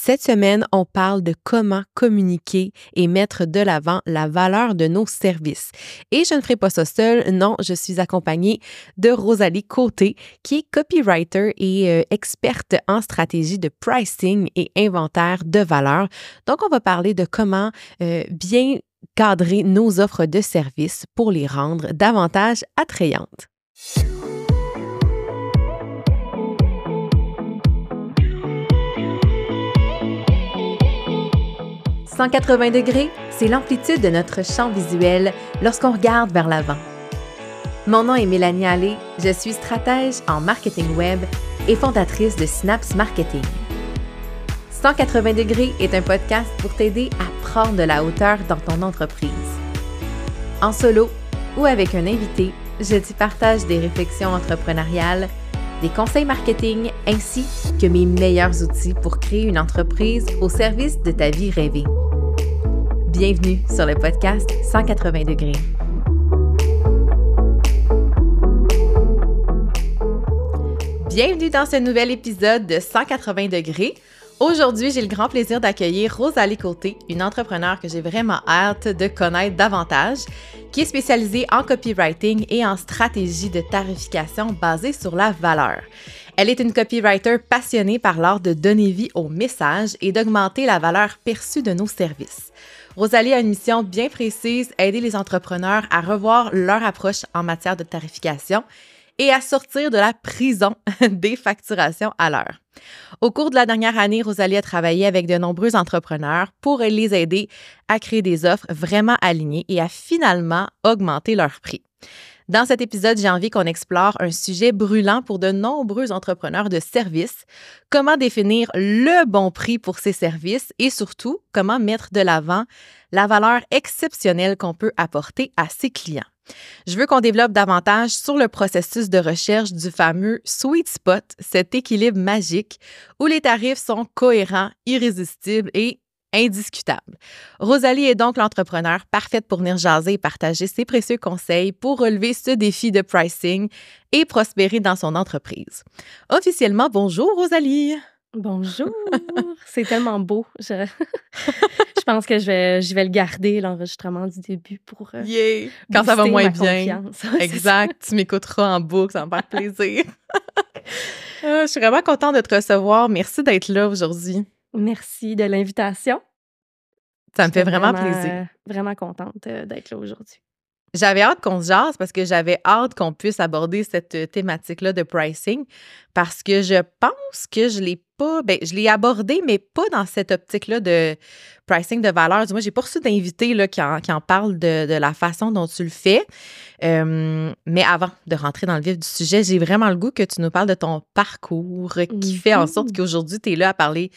Cette semaine, on parle de comment communiquer et mettre de l'avant la valeur de nos services. Et je ne ferai pas ça seule, non, je suis accompagnée de Rosalie Côté, qui est copywriter et euh, experte en stratégie de pricing et inventaire de valeur. Donc, on va parler de comment euh, bien cadrer nos offres de services pour les rendre davantage attrayantes. 180 degrés, c'est l'amplitude de notre champ visuel lorsqu'on regarde vers l'avant. Mon nom est Mélanie Allé, je suis stratège en marketing web et fondatrice de Synapse Marketing. 180 degrés est un podcast pour t'aider à prendre de la hauteur dans ton entreprise. En solo ou avec un invité, je t'y partage des réflexions entrepreneuriales, des conseils marketing ainsi que mes meilleurs outils pour créer une entreprise au service de ta vie rêvée. Bienvenue sur le podcast 180 degrés. Bienvenue dans ce nouvel épisode de 180 degrés. Aujourd'hui, j'ai le grand plaisir d'accueillir Rosalie Côté, une entrepreneure que j'ai vraiment hâte de connaître davantage, qui est spécialisée en copywriting et en stratégie de tarification basée sur la valeur. Elle est une copywriter passionnée par l'art de donner vie au message et d'augmenter la valeur perçue de nos services. Rosalie a une mission bien précise, aider les entrepreneurs à revoir leur approche en matière de tarification et à sortir de la prison des facturations à l'heure. Au cours de la dernière année, Rosalie a travaillé avec de nombreux entrepreneurs pour les aider à créer des offres vraiment alignées et à finalement augmenter leur prix. Dans cet épisode, j'ai envie qu'on explore un sujet brûlant pour de nombreux entrepreneurs de services, comment définir le bon prix pour ces services et surtout comment mettre de l'avant la valeur exceptionnelle qu'on peut apporter à ses clients? Je veux qu'on développe davantage sur le processus de recherche du fameux sweet spot, cet équilibre magique où les tarifs sont cohérents, irrésistibles et indiscutables. Rosalie est donc l'entrepreneur parfaite pour venir jaser et partager ses précieux conseils pour relever ce défi de pricing et prospérer dans son entreprise. Officiellement, bonjour Rosalie. Bonjour, c'est tellement beau. Je, je pense que je vais, je vais le garder, l'enregistrement du début pour. Euh, yeah. Quand ça va moins bien. exact. tu m'écouteras en boucle, ça va me faire plaisir. Ah, je suis vraiment contente de te recevoir. Merci d'être là aujourd'hui. Merci de l'invitation. Ça me fait vraiment, plaisir. Euh, vraiment contente euh, d'être là aujourd'hui. J'avais hâte qu'on se jase parce que j'avais hâte qu'on puisse aborder cette euh, thématique-là de pricing parce que je pense que je l'ai pas, ben, je l'ai abordé, mais pas dans cette optique-là de pricing de valeur. Moi, j'ai pas reçu d'invité qui en, qui en parle de, la façon dont tu le fais. mais avant de rentrer dans le vif du sujet, j'ai vraiment le goût que tu nous parles de ton parcours qui fait en sorte qu'aujourd'hui, tu es là à parler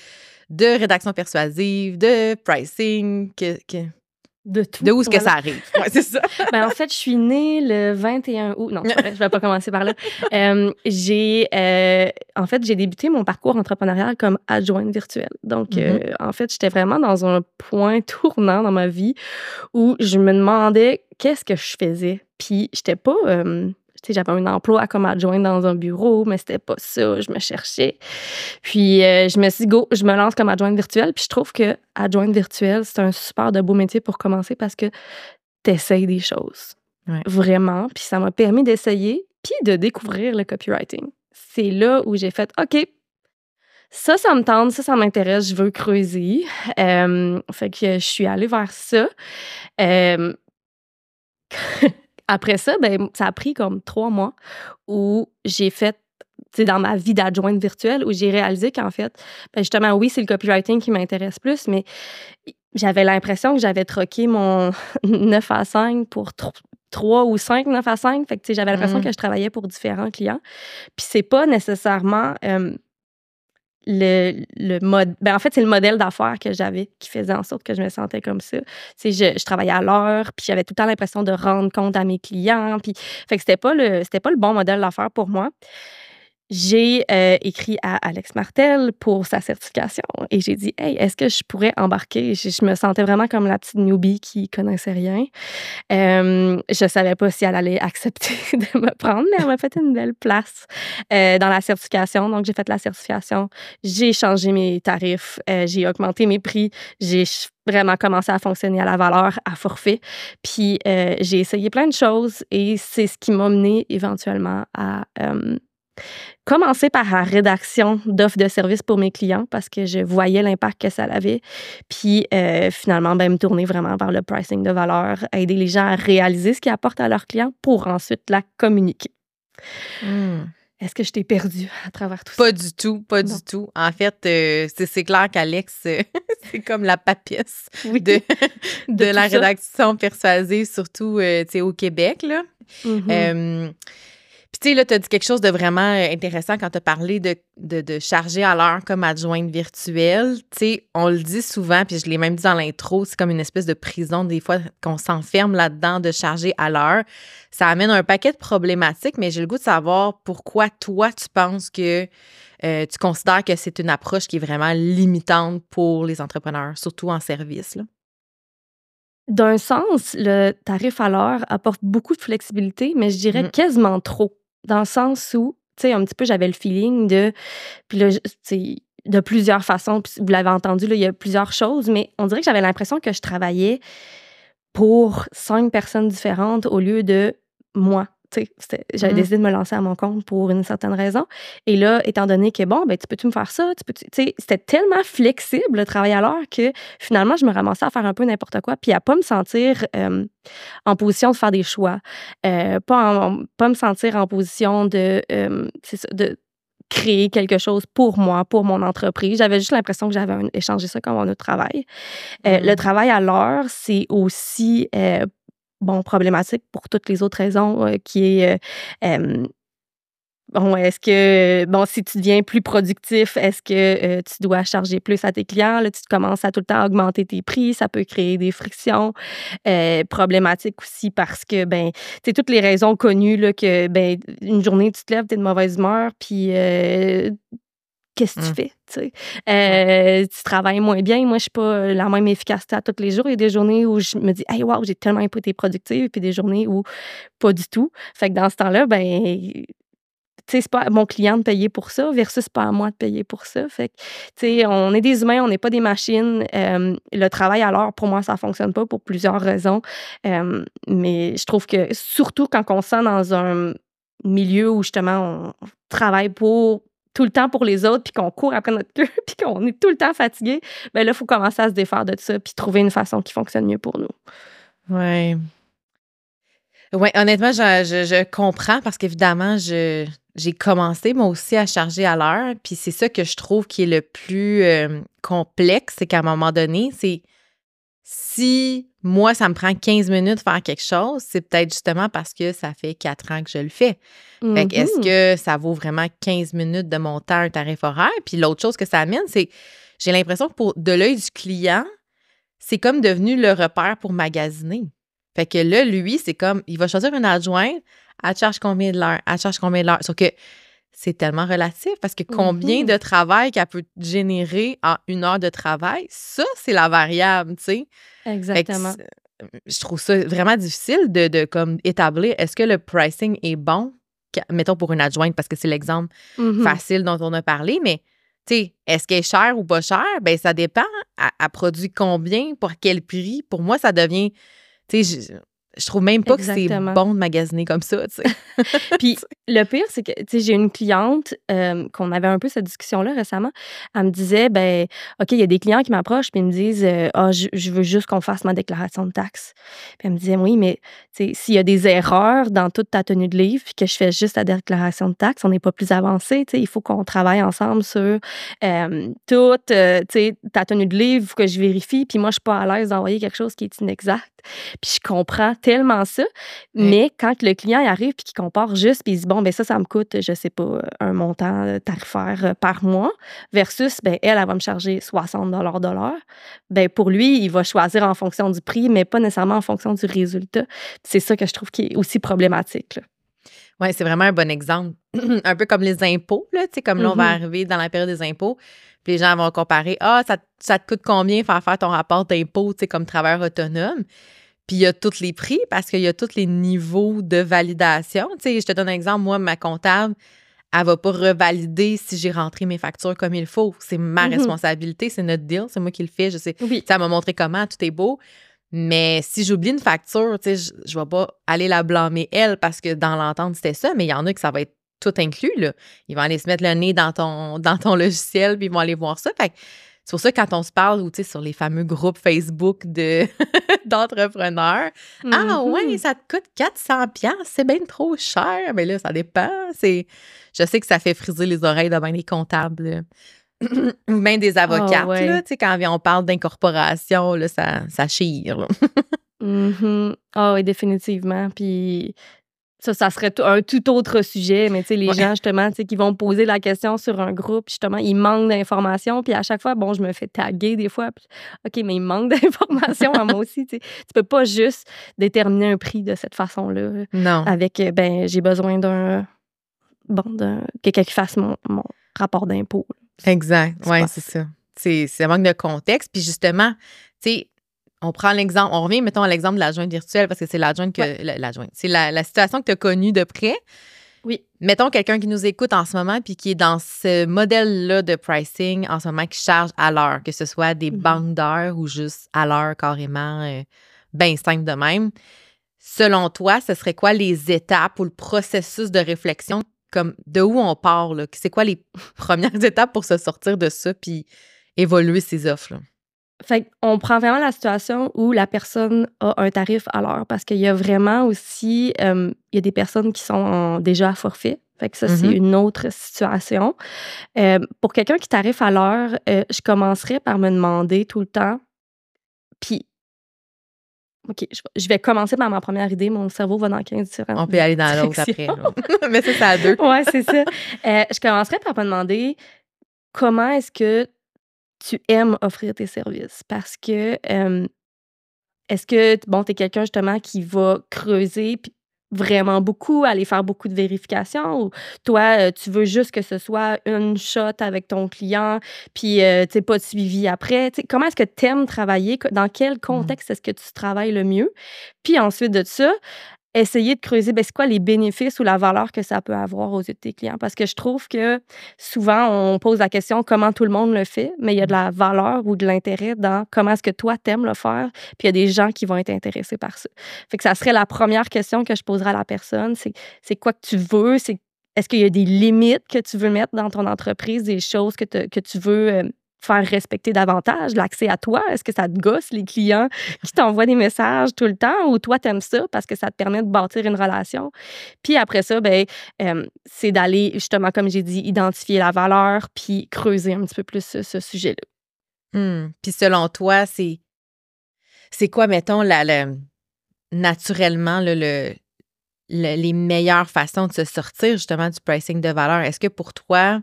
de rédaction persuasive, de pricing, que, que de tout. De où est-ce que ça arrive? Ouais, c'est ça. ben, en fait, je suis née le 21 août. Non, je vais pas commencer par là. Euh, j'ai, euh, en fait, j'ai débuté mon parcours entrepreneurial comme adjointe virtuelle. Donc, mm-hmm. euh, en fait, j'étais vraiment dans un point tournant dans ma vie où je me demandais qu'est-ce que je faisais. Puis, j'étais pas j'avais un emploi comme adjointe dans un bureau, mais c'était pas ça. Je me cherchais. Puis euh, je me suis dit, go, je me lance comme adjointe virtuelle. Puis je trouve que adjointe virtuelle, c'est un super de beau métier pour commencer parce que tu essayes des choses. Vraiment. Puis ça m'a permis d'essayer, puis de découvrir le copywriting. C'est là où j'ai fait, OK, ça, ça me tente, ça, ça m'intéresse, je veux creuser. Euh, fait que je suis allée vers ça. Euh, Après ça, ben, ça a pris comme trois mois où j'ai fait dans ma vie d'adjointe virtuelle où j'ai réalisé qu'en fait, ben justement, oui, c'est le copywriting qui m'intéresse plus, mais j'avais l'impression que j'avais troqué mon 9 à 5 pour 3 ou 5 9 à 5. Fait que j'avais l'impression mmh. que je travaillais pour différents clients. Puis c'est pas nécessairement le, le mode. Ben en fait, c'est le modèle d'affaires que j'avais qui faisait en sorte que je me sentais comme ça. Je, je travaillais à l'heure, puis j'avais tout le temps l'impression de rendre compte à mes clients. Puis, fait que c'était pas pas le bon modèle d'affaires pour moi. J'ai euh, écrit à Alex Martel pour sa certification et j'ai dit Hey, est-ce que je pourrais embarquer? Je, me sentais vraiment comme la petite newbie qui connaissait rien. Euh, je savais pas si elle allait accepter de me prendre, mais elle m'a fait une belle place euh, dans la certification. Donc, j'ai fait la certification, j'ai changé mes tarifs, euh, j'ai augmenté mes prix, j'ai vraiment commencé à fonctionner à la valeur, à forfait. Puis, j'ai essayé plein de choses et c'est ce qui m'a mené éventuellement à commencer par la rédaction d'offres de services pour mes clients parce que je voyais l'impact que ça avait. Puis euh, finalement, ben, me tourner vraiment vers le pricing de valeur, aider les gens à réaliser ce qu'ils apportent à leurs clients pour ensuite la communiquer. Hmm. Est-ce que je t'ai perdu à travers tout ça? Pas du tout, pas du tout. En fait, euh, c'est clair qu'Alex, c'est comme la papesse de, de, la rédaction persuasive, surtout euh, au Québec. Là. Mm-hmm. Puis, tu sais, là, tu as dit quelque chose de vraiment euh, intéressant quand tu as parlé de, de, charger à l'heure comme adjointe virtuelle. Tu sais, on le dit souvent, puis je l'ai même dit dans l'intro, c'est comme une espèce de prison, des fois, qu'on s'enferme là-dedans de charger à l'heure. Ça amène un paquet de problématiques, mais j'ai le goût de savoir pourquoi toi, tu penses que euh, tu considères que c'est une approche qui est vraiment limitante pour les entrepreneurs, surtout en service. Là. D'un sens, le tarif à l'heure apporte beaucoup de flexibilité, mais je dirais mmh. quasiment trop dans le sens où, tu sais, un petit peu, j'avais le feeling de. Puis là, de plusieurs façons, puis vous l'avez entendu, là, il y a plusieurs choses, mais on dirait que j'avais l'impression que je travaillais pour cinq personnes différentes au lieu de moi j'avais mmh décidé de me lancer à mon compte pour une certaine raison. Et là, étant donné que, bon, ben, tu peux-tu me faire ça? Tu peux c'était tellement flexible le travail à l'heure que finalement, je me ramassais à faire un peu n'importe quoi, puis à pas me sentir en position de faire des choix, euh, pas, pas me sentir en position de, de créer quelque chose pour moi, pour mon entreprise. J'avais juste l'impression que j'avais échangé ça comme un autre travail. Euh, le mmh. travail à l'heure, c'est aussi euh, bon, problématique pour toutes les autres raisons, euh, qui est euh, bon, est-ce que, bon, si tu deviens plus productif, est-ce que euh, tu dois charger plus à tes clients? Là, tu commences à tout le temps augmenter tes prix, ça peut créer des frictions. problématiques aussi parce que, ben, tu toutes les raisons connues, là, que, ben, une journée, tu te lèves, tu es de mauvaise humeur, puis qu'est-ce que tu mmh. fais? Tu, euh, tu travailles moins bien. Moi, je suis pas la même efficacité à tous les jours. Il y a des journées où je me dis, hey, wow, j'ai tellement été productive, puis des journées où pas du tout. Fait que dans ce temps-là, ben, c'est pas à mon client de payer pour ça versus pas à moi de payer pour ça. Fait que, tu sais, on est des humains, on n'est pas des machines. Euh, le travail à l'heure, pour moi, ça fonctionne pas pour plusieurs raisons. Euh, mais je trouve que surtout quand on sent dans un milieu où justement on travaille pour tout le temps pour les autres, puis qu'on court après notre queue, puis qu'on est tout le temps fatigué, ben là, il faut commencer à se défaire de ça, puis trouver une façon qui fonctionne mieux pour nous. Oui. Oui, honnêtement, je, comprends parce qu'évidemment, j'ai commencé moi aussi à charger à l'heure. Puis c'est ça que je trouve qui est le plus euh, complexe, c'est qu'à un moment donné, c'est si moi, ça me prend 15 minutes de faire quelque chose, c'est peut-être justement parce que ça fait quatre ans que je le fais. Fait que est-ce mm-hmm. que ça vaut vraiment 15 minutes de mon temps, un tarif horaire? Puis l'autre chose que ça amène, c'est j'ai l'impression que pour de l'œil du client, c'est comme devenu le repère pour magasiner. Fait que là, lui, c'est comme, il va choisir une adjointe, elle charge combien de l'heure, elle charge combien de l'heure? Sauf que c'est tellement relatif parce que combien mm-hmm. de travail qu'elle peut générer en une heure de travail, ça, c'est la variable, tu sais. Exactement. Je trouve ça vraiment difficile de, comme établir est-ce que le pricing est bon, mettons pour une adjointe, parce que c'est l'exemple mm-hmm. facile dont on a parlé, mais tu sais, est-ce qu'elle est chère ou pas chère? Ben ça dépend. Elle, produit combien, pour quel prix? Pour moi, ça devient, tu sais, je trouve même pas que c'est bon de magasiner comme ça, tu sais. Puis le pire, c'est que, j'ai une cliente euh, qu'on avait un peu cette discussion-là récemment. Elle me disait, ben, OK, il y a des clients qui m'approchent puis ils me disent, euh, ah, je, veux juste qu'on fasse ma déclaration de taxes. Puis elle me disait, oui, mais, s'il y a des erreurs dans toute ta tenue de livre puis que je fais juste la déclaration de taxes, on n'est pas plus avancé, il faut qu'on travaille ensemble sur euh, toute, ta tenue de livre, que je vérifie. Puis moi, je suis pas à l'aise d'envoyer quelque chose qui est inexact. Puis je comprends tellement ça. Mais quand le client arrive puis qu'il compare juste puis il dit bon ben ça ça me coûte je sais pas un montant euh, tarifaire euh, par mois versus ben elle elle va me charger 60 dollars de l'heure. Ben pour lui, il va choisir en fonction du prix mais pas nécessairement en fonction du résultat. C'est ça que je trouve qui est aussi problématique. Oui, c'est vraiment un bon exemple. un peu comme les impôts, là, comme là, on va Mhm. arriver dans la période des impôts, puis les gens vont comparer, ah, ça, ça te coûte combien faire faire ton rapport d'impôt, tu sais, comme travailleur autonome? Puis il y a tous les prix parce qu'il y a tous les niveaux de validation. Tu sais, je te donne un exemple, moi, ma comptable, elle va pas revalider si j'ai rentré mes factures comme il faut. C'est ma Mhm. responsabilité, c'est notre deal, c'est moi qui le fais, je sais. Oui. Ça m'a montré comment, tout est beau. Mais si j'oublie une facture, tu sais, je, je vais pas aller la blâmer elle parce que dans l'entente, c'était ça, mais il y en a que ça va être tout inclus, là. Ils vont aller se mettre le nez dans ton, dans ton logiciel, puis ils vont aller voir ça. Fait que c'est pour ça que quand on se parle, ou tu sais, sur les fameux groupes Facebook de, d'entrepreneurs, ah Mhm. ouais, ça te coûte 400 pièces, c'est bien trop cher. Mais là, ça dépend. C'est, je sais que ça fait friser les oreilles de bien des comptables, ou même des avocates, Ah ouais. là, tu sais, quand on parle d'incorporation, là, ça, ça chire. là. Ah oui, définitivement. Puis ça, ça serait un tout autre sujet, mais tu sais, les Ouais. gens, justement, tu sais, qui vont poser la question sur un groupe, justement, ils manquent d'informations, puis à chaque fois, bon, je me fais taguer des fois, puis, OK, mais il manque d'informations à moi aussi, tu sais. Tu peux pas juste déterminer un prix de cette façon-là, Non. avec, euh, ben, j'ai besoin d'un, bon, d'un, quelqu'un qui fasse mon, mon rapport d'impôt. Exact. Oui, c'est ça. C'est, c'est un manque de contexte. Puis justement, tu sais, on prend l'exemple, on revient, mettons, à l'exemple de l'adjointe virtuelle parce que c'est l'adjointe que. Ouais. la- L'adjointe. C'est la, la situation que tu as connue de près. Oui. Mettons quelqu'un qui nous écoute en ce moment puis qui est dans ce modèle-là de pricing en ce moment qui charge à l'heure, que ce soit des Mhm. banques d'heures ou juste à l'heure carrément, euh, bien simple de même. Selon toi, ce serait quoi les étapes ou le processus de réflexion, comme de où on part, là? C'est quoi les premières étapes pour se sortir de ça puis évoluer ses offres, là? Fait on prend vraiment la situation où la personne a un tarif à l'heure parce qu'il y a vraiment aussi, euh, il y a des personnes qui sont en- déjà à forfait. Fait que ça, c'est Mhm. une autre situation. Euh, pour quelqu'un qui tarife à l'heure, euh, je commencerais par me demander tout le temps, puis, OK, je, vais- commencer par ma première idée. Mon cerveau va dans 15 différentes On peut aller dans l'autre après. Mais ça, c'est à deux. ouais, c'est ça. Euh, je commencerais par me demander comment est-ce que tu aimes offrir tes services? Parce que euh, est-ce que bon, tu es quelqu'un justement qui va creuser vraiment beaucoup, aller faire beaucoup de vérifications ou toi, tu veux juste que ce soit une shot avec ton client puis euh, tu pas de suivi après? Comment est-ce que tu aimes travailler? Dans quel contexte est-ce que tu travailles le mieux? Puis ensuite de ça, essayer de creuser, ben, c'est quoi les bénéfices ou la valeur que ça peut avoir aux yeux de tes clients? Parce que je trouve que souvent, on pose la question comment tout le monde le fait, mais il y a de la valeur ou de l'intérêt dans comment est-ce que toi, t'aimes le faire, puis il y a des gens qui vont être intéressés par ça. Fait que ça serait la première question que je poserais à la personne, c'est c'est quoi que tu veux, c'est est-ce qu'il y a des limites que tu veux mettre dans ton entreprise, des choses que, te- que tu veux euh, faire respecter davantage, l'accès à toi? Est-ce que ça te gosse les clients qui t'envoient des messages tout le temps ou toi, t'aimes ça parce que ça te permet de bâtir une relation? Puis après ça, ben, c'est d'aller, justement, comme j'ai dit, identifier la valeur puis creuser un petit peu plus ce, sujet-là. Hmm. Puis selon toi, c'est c'est quoi, mettons, la, le- naturellement le- les meilleures façons de se sortir justement du pricing de valeur? Est-ce que pour toi,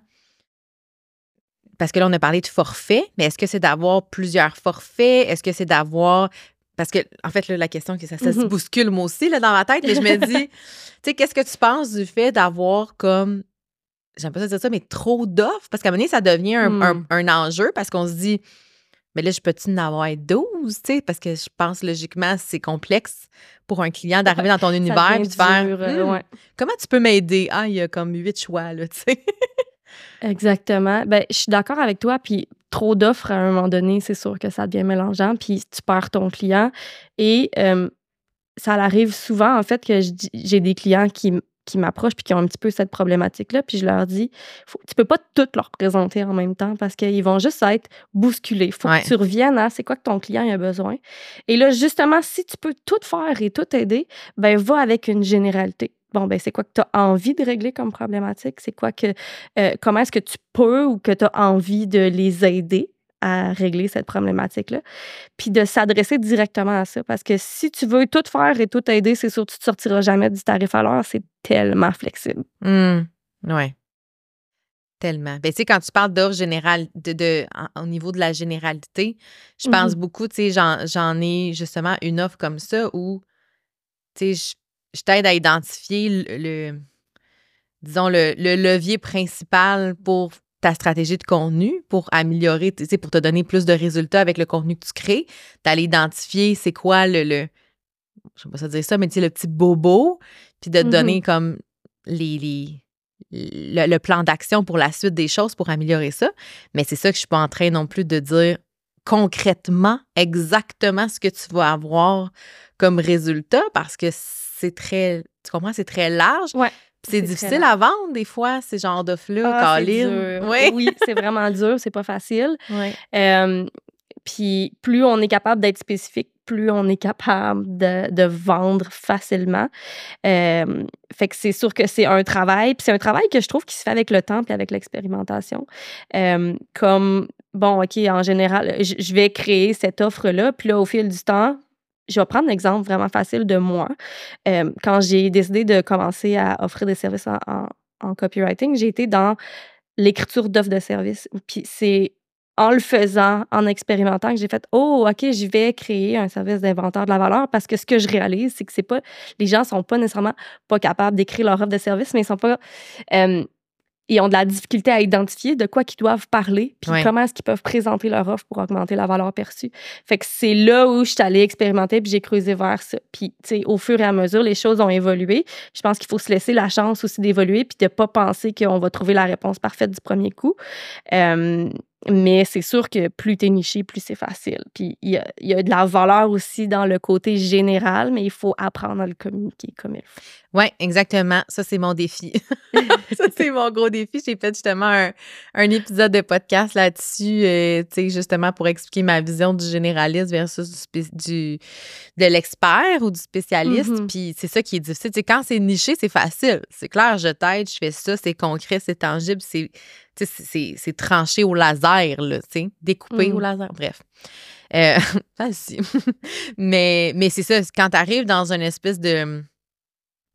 parce que là, on a parlé de forfait, mais est-ce que c'est d'avoir plusieurs forfaits? Est-ce que c'est d'avoir. Parce que, en fait, là, la question, que ça, ça se Mhm. bouscule moi aussi là, dans ma tête, mais je me dis, tu sais, qu'est-ce que tu penses du fait d'avoir comme j'aime pas ça dire ça, mais trop d'offres? Parce qu'à un moment donné, ça devient un, Hmm. un- un enjeu parce qu'on se dit, mais là, je peux-tu en avoir 12, tu sais? Parce que je pense logiquement, c'est complexe pour un client d'arriver dans ton univers et de faire, dur, euh, Hmm, ouais. comment tu peux m'aider? Ah, il y a comme huit choix, là, tu sais? Exactement. Ben, je suis d'accord avec toi. Puis trop d'offres à un moment donné, c'est sûr que ça devient mélangeant. Puis tu perds ton client. Et euh, ça arrive souvent, en fait, que j'ai des clients qui, qui m'approchent puis qui ont un petit peu cette problématique-là. Puis je leur dis, faut, tu peux pas toutes leur présenter en même temps parce qu'ils vont juste être bousculés. faut Ouais. que tu reviennes à c'est quoi que ton client a besoin. Et là, justement, si tu peux tout faire et tout aider, ben va avec une généralité. Bon, ben c'est quoi que tu as envie de régler comme problématique? C'est quoi que euh, comment est-ce que tu peux ou que tu as envie de les aider à régler cette problématique-là, puis de s'adresser directement à ça. Parce que si tu veux tout faire et tout aider, c'est sûr que tu ne sortiras jamais du tarif à l'heure. C'est tellement flexible. Hmm, ouais. Tellement. Ben, tu sais, quand tu parles d'offres générales, de, de, en- au niveau de la généralité, je pense Mhm. beaucoup, tu sais, j'en, j'en ai justement une offre comme ça où, tu sais, je, t'aide à identifier le, le- disons, le, le levier principal pour ta stratégie de contenu pour améliorer, tu sais, pour te donner plus de résultats avec le contenu que tu crées, d'aller identifier c'est quoi le, le je sais pas ça dire ça, mais tu sais, le petit bobo, puis de te donner Mhm. comme les, les- le, le plan d'action pour la suite des choses pour améliorer ça. Mais c'est ça que je suis pas en train non plus de dire concrètement exactement ce que tu vas avoir comme résultat parce que c'est très, tu comprends, c'est très large. Ouais. C'est difficile à vendre des fois, ces genres d'offres-là, Ah. Oui. Oui, c'est vraiment dur, c'est pas facile. Ouais. Euh, puis plus on est capable d'être spécifique, plus on est capable de, de vendre facilement. Euh, fait que c'est sûr que c'est un travail. Puis c'est un travail que je trouve qui se fait avec le temps puis avec l'expérimentation. Euh, comme, bon, OK, en général, je je vais créer cette offre-là. Puis là, au fil du temps, je vais prendre un exemple vraiment facile de moi. Euh, quand j'ai décidé de commencer à offrir des services en copywriting, j'ai été dans l'écriture d'offres de services. Puis c'est en le faisant, en expérimentant, que j'ai fait Oh, OK, je vais créer un service d'inventaire de la valeur parce que ce que je réalise, c'est que c'est pas. Les gens sont pas nécessairement pas capables d'écrire leur offre de service, mais ils sont pas. euh, ils ont de la difficulté à identifier de quoi qu'ils doivent parler, puis Ouais. comment est-ce qu'ils peuvent présenter leur offre pour augmenter la valeur perçue. Fait que c'est là où je suis allée expérimenter, puis j'ai creusé vers ça. Puis, tu sais, au fur et à mesure, les choses ont évolué. Je pense qu'il faut se laisser la chance aussi d'évoluer, puis de pas penser qu'on va trouver la réponse parfaite du premier coup. Euh, mais c'est sûr que plus t'es niché, plus c'est facile. Puis il y a, y a de la valeur aussi dans le côté général, mais il faut apprendre à le communiquer comme il faut. Oui, exactement. Ça, c'est mon défi. ça, c'est mon gros défi. J'ai fait justement un, un épisode de podcast là-dessus, euh, tu sais, justement pour expliquer ma vision du généraliste versus du, du- de l'expert ou du spécialiste. Mhm. Puis c'est ça qui est difficile. Tu sais, quand c'est niché, c'est facile. C'est clair, je t'aide, je fais ça, c'est concret, c'est tangible, c'est c'est- tranché au laser, là, tu sais, découpé au Mhm. laser. Bref. Euh, facile. mais mais c'est ça, quand tu arrives dans une espèce de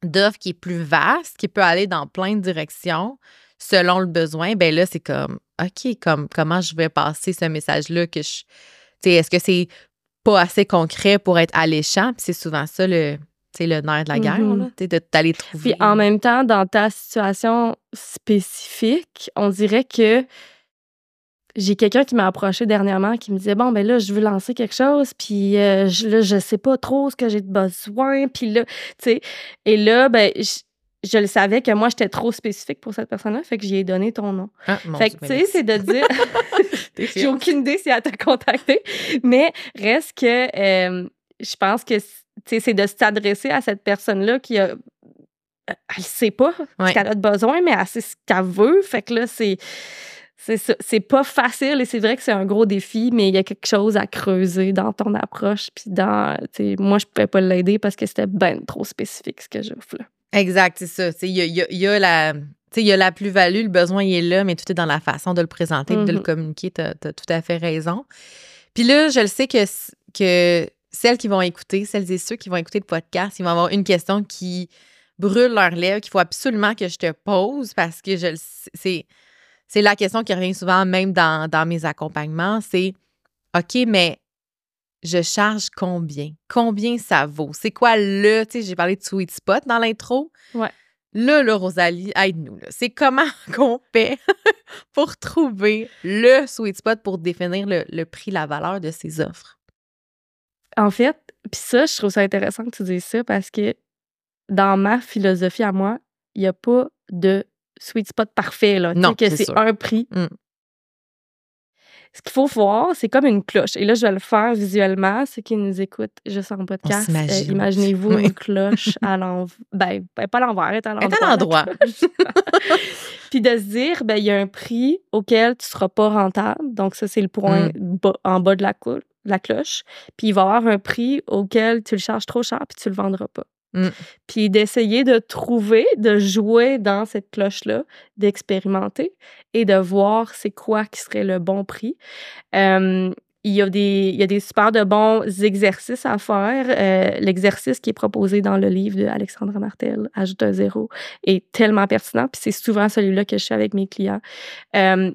d'offre qui est plus vaste, qui peut aller dans plein de directions selon le besoin, ben là, c'est comme, OK, comme, comment je vais passer ce message-là que je. Tu sais, est-ce que c'est pas assez concret pour être alléchant? Puis c'est souvent ça le, tu sais, le nerf de la guerre, là, de t'aller trouver. Puis en même temps, dans ta situation spécifique, on dirait que j'ai quelqu'un qui m'a approché dernièrement qui me disait bon ben là je veux lancer quelque chose puis euh, je, là je sais pas trop ce que j'ai de besoin puis là tu sais et là ben je, je le savais que moi j'étais trop spécifique pour cette personne-là fait que j'y ai donné ton nom. Ah, mon fait Dieu, que tu sais c'est de dire j'ai aucune idée si elle t'a contacté mais reste que euh, je pense que c'est de s'adresser à cette personne-là qui a elle sait pas Ouais. ce qu'elle a de besoin, mais elle sait ce qu'elle veut. Fait que là, c'est. C'est pas facile et c'est vrai que c'est un gros défi, mais il y a quelque chose à creuser dans ton approche. Puis dans. Moi, je pouvais pas l'aider parce que c'était ben trop spécifique ce que j'offre. là. Exact, c'est ça. Il y a, y a- il y a la. Il y a la plus-value, le besoin il est là, mais tout est dans la façon de le présenter, de le Mhm. communiquer. Tu as, tout à fait raison. Puis là, je le sais que, que celles qui vont écouter, celles et ceux qui vont écouter le podcast, ils vont avoir une question qui brûle leurs lèvres, qu'il faut absolument que je te pose parce que je c'est c'est la question qui revient souvent même dans, dans mes accompagnements, c'est OK, mais je charge combien? Combien ça vaut? C'est quoi le, tu sais, j'ai parlé de sweet spot dans l'intro. Ouais. Là, là, Rosalie, aide-nous. là. C'est comment qu'on fait pour trouver le sweet spot pour définir le, le prix, la valeur de ces offres? En fait, puis ça, je trouve ça intéressant que tu dises ça parce que dans ma philosophie à moi, il n'y a pas de sweet spot parfait. Là, Non, que c'est un prix. Mm. Ce qu'il faut voir, c'est comme une cloche. Et là, je vais le faire visuellement. Ceux qui nous écoutent juste en podcast, euh, imaginez-vous Oui. une cloche à l'envers. Ben, ben, pas à l'envers, elle est à Elle l'endroit. est à l'endroit. la cloche. Puis de se dire, ben, il y a un prix auquel tu ne seras pas rentable. Donc, ça, c'est le point Mm. bas- en bas de la, la cloche. Puis il va avoir un prix auquel tu le charges trop cher puis tu le vendras pas. Mm. Puis d'essayer de trouver, de jouer dans cette cloche-là, d'expérimenter et de voir c'est quoi qui serait le bon prix. Euh, il y, a des, il y a des super de bons exercices à faire. Euh, L'exercice qui est proposé dans le livre de Alexandra Martel, Ajoute un zéro, est tellement pertinent. Puis c'est souvent celui-là que je fais avec mes clients. Euh,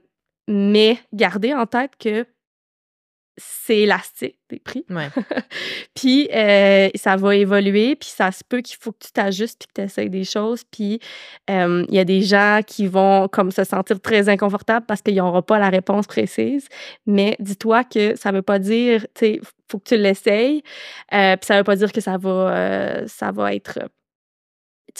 mais gardez en tête que c'est élastique des prix. Ouais. puis euh, ça va évoluer, puis ça se peut qu'il faut que tu t'ajustes puis que tu essayes des choses. Puis euh, il y a des gens qui vont comme se sentir très inconfortables parce qu'ils n'auront pas la réponse précise. Mais dis-toi que ça ne veut pas dire, tu sais, faut que tu l'essayes. Euh, puis ça ne veut pas dire que ça va, ça va être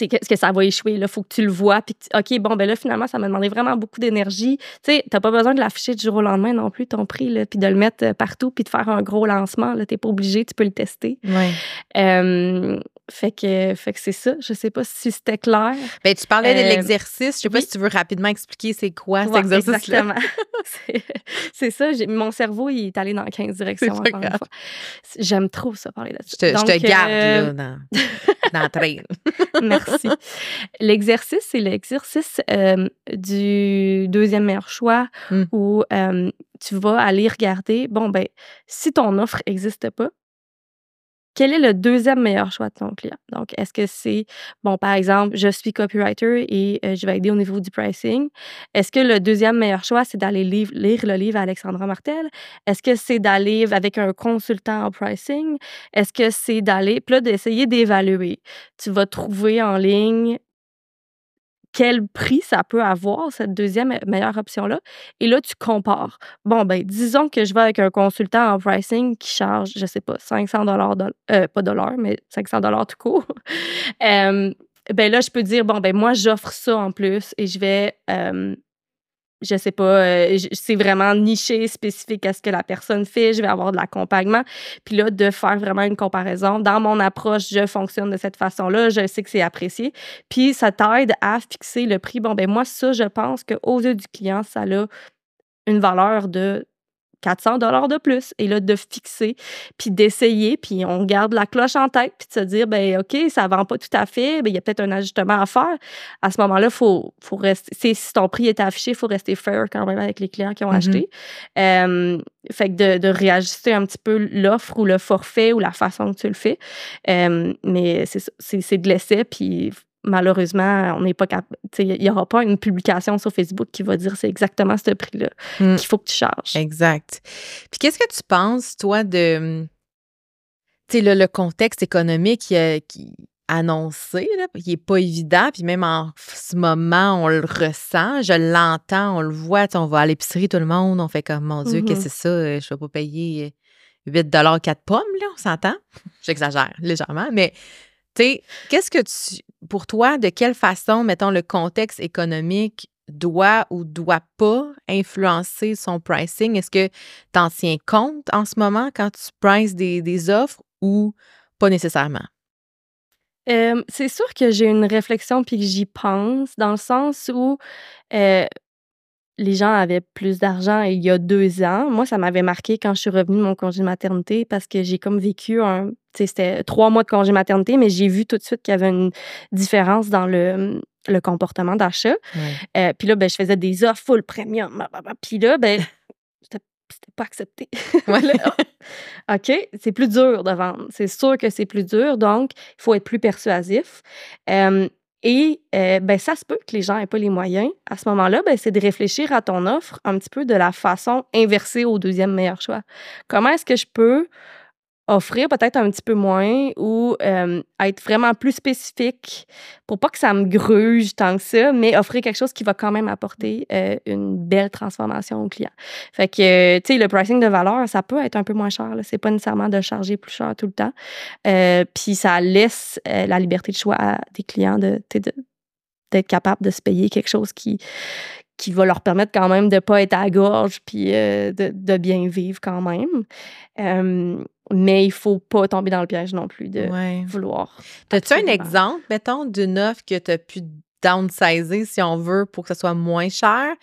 est-ce que ça va échouer? Il faut que tu le vois. Puis, OK, bon, ben là, finalement, ça m'a demandé vraiment beaucoup d'énergie. Tu sais, t'as pas besoin de l'afficher du jour au lendemain non plus, ton prix, là, puis de le mettre euh, partout, puis de faire un gros lancement. Tu n'es pas obligé, tu peux le tester. Ouais. Fait que, fait que c'est ça. Je sais pas si c'était clair. Ben, tu parlais de l'exercice. Je sais pas si tu veux rapidement expliquer c'est quoi cet exercice-là. Exactement. c'est ça. Mon cerveau, il est allé dans 15 directions, encore une fois. J'aime trop ça, parler là-dessus. Je te, je te garde, euh, là, dans, dans le train. Merci. L'exercice, c'est l'exercice euh, du deuxième meilleur choix mmh. où euh, tu vas aller regarder, bon, ben, si ton offre n'existe pas, quel est le deuxième meilleur choix de ton client? Donc, est-ce que c'est, bon, par exemple, je suis copywriter et euh, je vais aider au niveau du pricing. Est-ce que le deuxième meilleur choix, c'est d'aller lire, le livre à Alexandra Martel? Est-ce que c'est d'aller avec un consultant en pricing? Est-ce que c'est d'aller, puis là, d'essayer d'évaluer? Tu vas trouver en ligne quel prix ça peut avoir, cette deuxième meilleure option-là. Et là, tu compares. Bon, ben, disons que je vais avec un consultant en pricing qui charge, je sais pas, 500 dollars, euh, pas dollars, mais 500 dollars tout court. ben là, je peux dire, bon, ben, moi, j'offre ça en plus et je vais je sais pas, euh, c'est vraiment niché, spécifique à ce que la personne fait, je vais avoir de l'accompagnement. Puis là, de faire vraiment une comparaison. Dans mon approche, je fonctionne de cette façon-là, je sais que c'est apprécié. Puis ça t'aide à fixer le prix. Bon, ben moi, ça, je pense qu'aux yeux du client, ça a une valeur de 400 dollars de plus. Et là de fixer puis d'essayer puis on garde la cloche en tête puis de se dire ben OK ça vend pas tout à fait ben il y a peut-être un ajustement à faire. À ce moment-là faut faut rester si ton prix est affiché il faut rester fair quand même avec les clients qui ont mm-hmm. acheté. Fait que de, de, réajuster un petit peu l'offre ou le forfait ou la façon que tu le fais. Mais c'est c'est de l'essai puis malheureusement, on n'est pas capable. Il n'y aura pas une publication sur Facebook qui va dire c'est exactement ce prix-là hmm. qu'il faut que tu charges. Exact. Puis qu'est-ce que tu penses, toi, de le, le contexte économique qui, annoncé, là, qui n'est pas évident, puis même en ce moment, on le ressent, je l'entends, on le voit, on va à l'épicerie, tout le monde, on fait comme, mon Dieu, qu'est-ce que mm-hmm. c'est ça, je ne vais pas payer 8 4 pommes, là, on s'entend? J'exagère légèrement, mais qu'est-ce que tu, pour toi, de quelle façon, mettons, le contexte économique doit ou doit pas influencer son pricing? Est-ce que tu en tiens compte en ce moment quand tu prices des, offres ou pas nécessairement? c'est sûr que j'ai une réflexion puis que j'y pense dans le sens où euh, les gens avaient plus d'argent il y a deux ans. Moi, ça m'avait marqué quand je suis revenue de mon congé de maternité parce que j'ai comme vécu un. C'était trois mois de congé de maternité, mais j'ai vu tout de suite qu'il y avait une différence dans le, le comportement d'achat. Euh, puis là, ben, je faisais des offres full premium. Puis là, ben, c'était pas accepté. OK, c'est plus dur de vendre. C'est sûr que c'est plus dur, donc il faut être plus persuasif. Euh, et euh, ben, ça se peut que les gens n'aient pas les moyens. À ce moment-là, ben, c'est de réfléchir à ton offre un petit peu de la façon inversée au deuxième meilleur choix. Comment est-ce que je peux offrir peut-être un petit peu moins ou être vraiment plus spécifique pour pas que ça me gruge tant que ça, mais offrir quelque chose qui va quand même apporter euh, une belle transformation au client. Fait que, tu sais, le pricing de valeur, ça peut être un peu moins cher. C'est pas nécessairement de charger plus cher tout le temps. Euh, puis ça laisse euh, la liberté de choix à des clients de, d'être capable de se payer quelque chose qui, qui va leur permettre quand même de ne pas être à gorge puis de, bien vivre quand même. Mais il faut pas tomber dans le piège non plus de vouloir. As-tu un exemple, mettons, d'une offre que tu as pu downsizer, si on veut, pour que ça soit moins cher,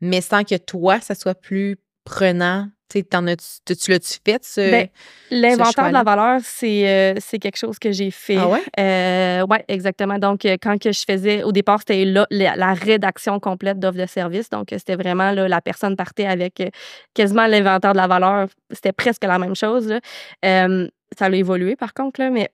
mais sans que toi, ça soit plus prenant tu l'as-tu fait, ce. Ben, l'inventaire de la valeur, euh, c'est quelque chose que j'ai fait. Ah ouais? Euh, oui, exactement. Donc, euh, quand que je faisais, au départ, c'était la, la, rédaction complète d'offres de service. Donc, c'était vraiment là, la personne partait avec quasiment l'inventaire de la valeur. C'était presque la même chose. ça a évolué, par contre, là, mais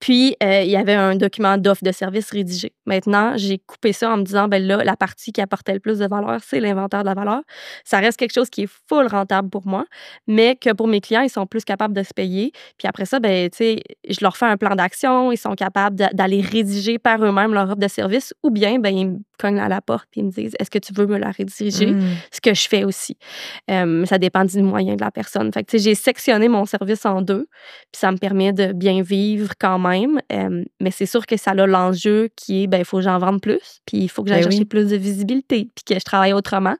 Puis, euh, il y avait un document d'offre de service rédigé. Maintenant, j'ai coupé ça en me disant, ben là, la partie qui apportait le plus de valeur, c'est l'inventaire de la valeur. Ça reste quelque chose qui est full rentable pour moi, mais que pour mes clients, ils sont plus capables de se payer. Puis après ça, ben, tu sais, je leur fais un plan d'action, ils sont capables d'aller rédiger par eux-mêmes leur offre de service, ou bien, ben, ils me cognent à la porte et ils me disent, est-ce que tu veux me la rédiger? Mmh. Ce que je fais aussi. ça dépend du moyen de la personne. Fait que, tu sais, j'ai sectionné mon service en deux, puis ça me permet de bien vivre quand même mais c'est sûr que ça a l'enjeu qui est, ben, il faut que j'en vende plus, puis il faut que j'aille ben chercher plus de visibilité, puis que je travaille autrement.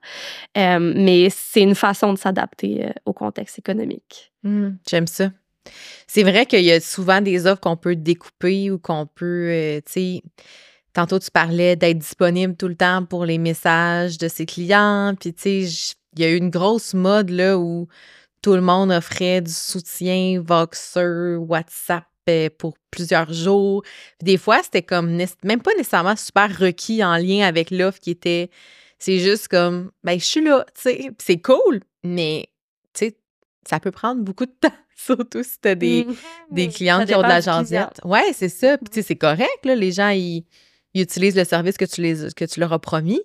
mais c'est une façon de s'adapter euh, au contexte économique. Mmh, j'aime ça. C'est vrai qu'il y a souvent des offres qu'on peut découper ou qu'on peut, euh, tu sais, tantôt tu parlais d'être disponible tout le temps pour les messages de ses clients, puis tu sais, il y a eu une grosse mode là où tout le monde offrait du soutien Voxer, WhatsApp pour plusieurs jours. des fois, c'était comme même pas nécessairement super requis en lien avec l'offre qui était. C'est juste comme, ben, je suis là, tu sais. C'est cool, mais, tu sais, ça peut prendre beaucoup de temps, surtout si tu as des, mmh. des clients qui ont de la jasette. Ouais, c'est ça. Puis, tu sais, c'est correct, là. Les gens, ils, utilisent le service que tu, les, que tu leur as promis.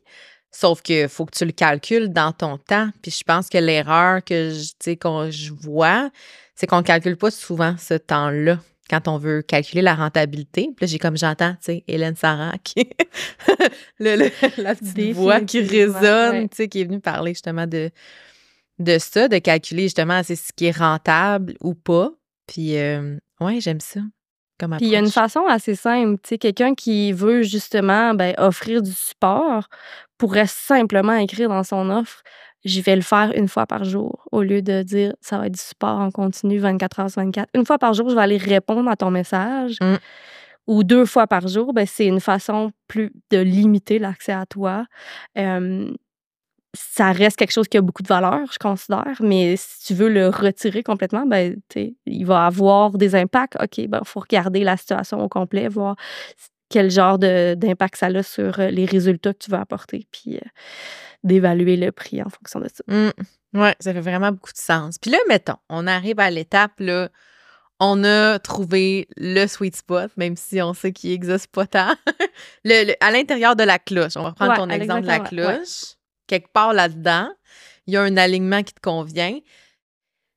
Sauf que faut que tu le calcules dans ton temps. Puis je pense que l'erreur que je, qu'on, je vois, c'est qu'on ne calcule pas souvent ce temps-là quand on veut calculer la rentabilité. Puis là, j'ai comme j'entends, tu sais, Hélène Sarah, qui le, la petite voix qui résonne, tu sais, qui est venue parler justement de, de ça, de calculer justement c'est ce qui est rentable ou pas. Puis, euh, ouais, j'aime ça. Comme Puis il y a une façon assez simple, tu sais, quelqu'un qui veut justement ben, offrir du support pourrait simplement écrire dans son offre je vais le faire une fois par jour au lieu de dire ça va être du support en continu 24 heures sur 24. Une fois par jour, je vais aller répondre à ton message. Mmh. Ou deux fois par jour, ben, c'est une façon plus de limiter l'accès à toi. ça reste quelque chose qui a beaucoup de valeur, je considère, mais si tu veux le retirer complètement, ben, il va avoir des impacts. OK, il ben, faut regarder la situation au complet, voir quel genre d'impact ça a sur euh, les résultats que tu veux apporter. Puis, euh, d'évaluer le prix en fonction de ça. Mmh. Oui, ça fait vraiment beaucoup de sens. Puis là, mettons, on arrive à l'étape, là, on a trouvé le sweet spot, même si on sait qu'il n'existe pas tant. le, à l'intérieur de la cloche, on va prendre ton exemple de la cloche. Quelque part là-dedans, il y a un alignement qui te convient.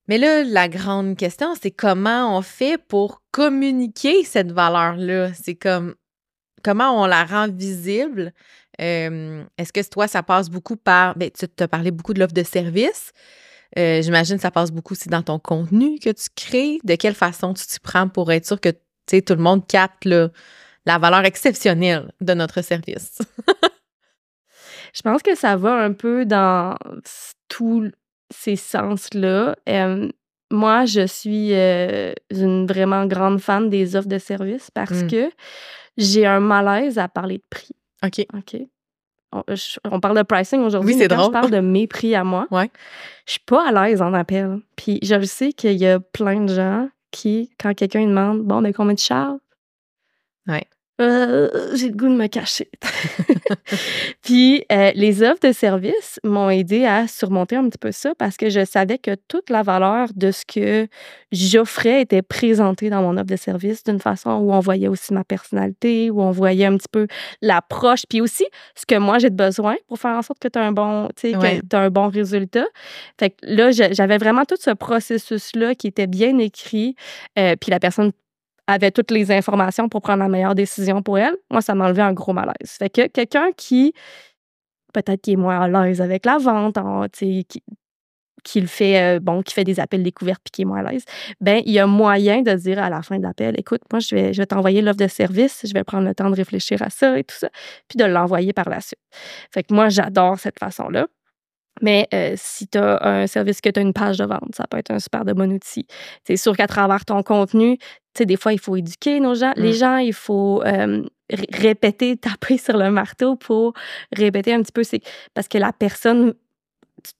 Mais là, la grande question, c'est comment on fait pour communiquer cette valeur-là? C'est comme comment on la rend visible est-ce que toi, ça passe beaucoup par. Ben, tu as parlé beaucoup de l'offre de service. Euh, j'imagine que ça passe beaucoup aussi dans ton contenu que tu crées. De quelle façon tu t'y prends pour être sûr que tout le monde capte la valeur exceptionnelle de notre service? Je pense que ça va un peu dans tous ces sens-là. moi, je suis euh, une vraiment grande fan des offres de service parce mmh. que j'ai un malaise à parler de prix. OK. OK. On, parle de pricing aujourd'hui. Oui, c'est drôle. je parle de mes prix à moi, ouais. je suis pas à l'aise en appel. Puis je sais qu'il y a plein de gens qui, quand quelqu'un demande Bon, mais combien de charges? Ouais. Euh, j'ai le goût de me cacher. puis euh, les offres de service m'ont aidé à surmonter un petit peu ça parce que je savais que toute la valeur de ce que j'offrais était présentée dans mon offre de service d'une façon où on voyait aussi ma personnalité, où on voyait un petit peu l'approche, puis aussi ce que moi j'ai de besoin pour faire en sorte que tu as un bon, un bon résultat. Fait que là, j'avais vraiment tout ce processus-là qui était bien écrit, euh, puis la personne avait toutes les informations pour prendre la meilleure décision pour elle, moi, ça m'enlevait un gros malaise. Fait que quelqu'un qui, peut-être qui est moins à l'aise avec la vente, qui, le fait, euh, bon, qui fait des appels découvertes puis qui est moins à l'aise, ben il y a moyen de dire à la fin de l'appel, écoute, moi, je vais, je vais t'envoyer l'offre de service, je vais prendre le temps de réfléchir à ça et tout ça, puis de l'envoyer par la suite. Fait que moi, j'adore cette façon-là. Mais euh, si tu as un service que tu as une page de vente, ça peut être un super de bon outil. C'est sûr qu'à travers ton contenu, tu sais, des fois, il faut éduquer nos gens. Les mmh. gens, il faut répéter, taper sur le marteau pour répéter un petit peu. Parce que la personne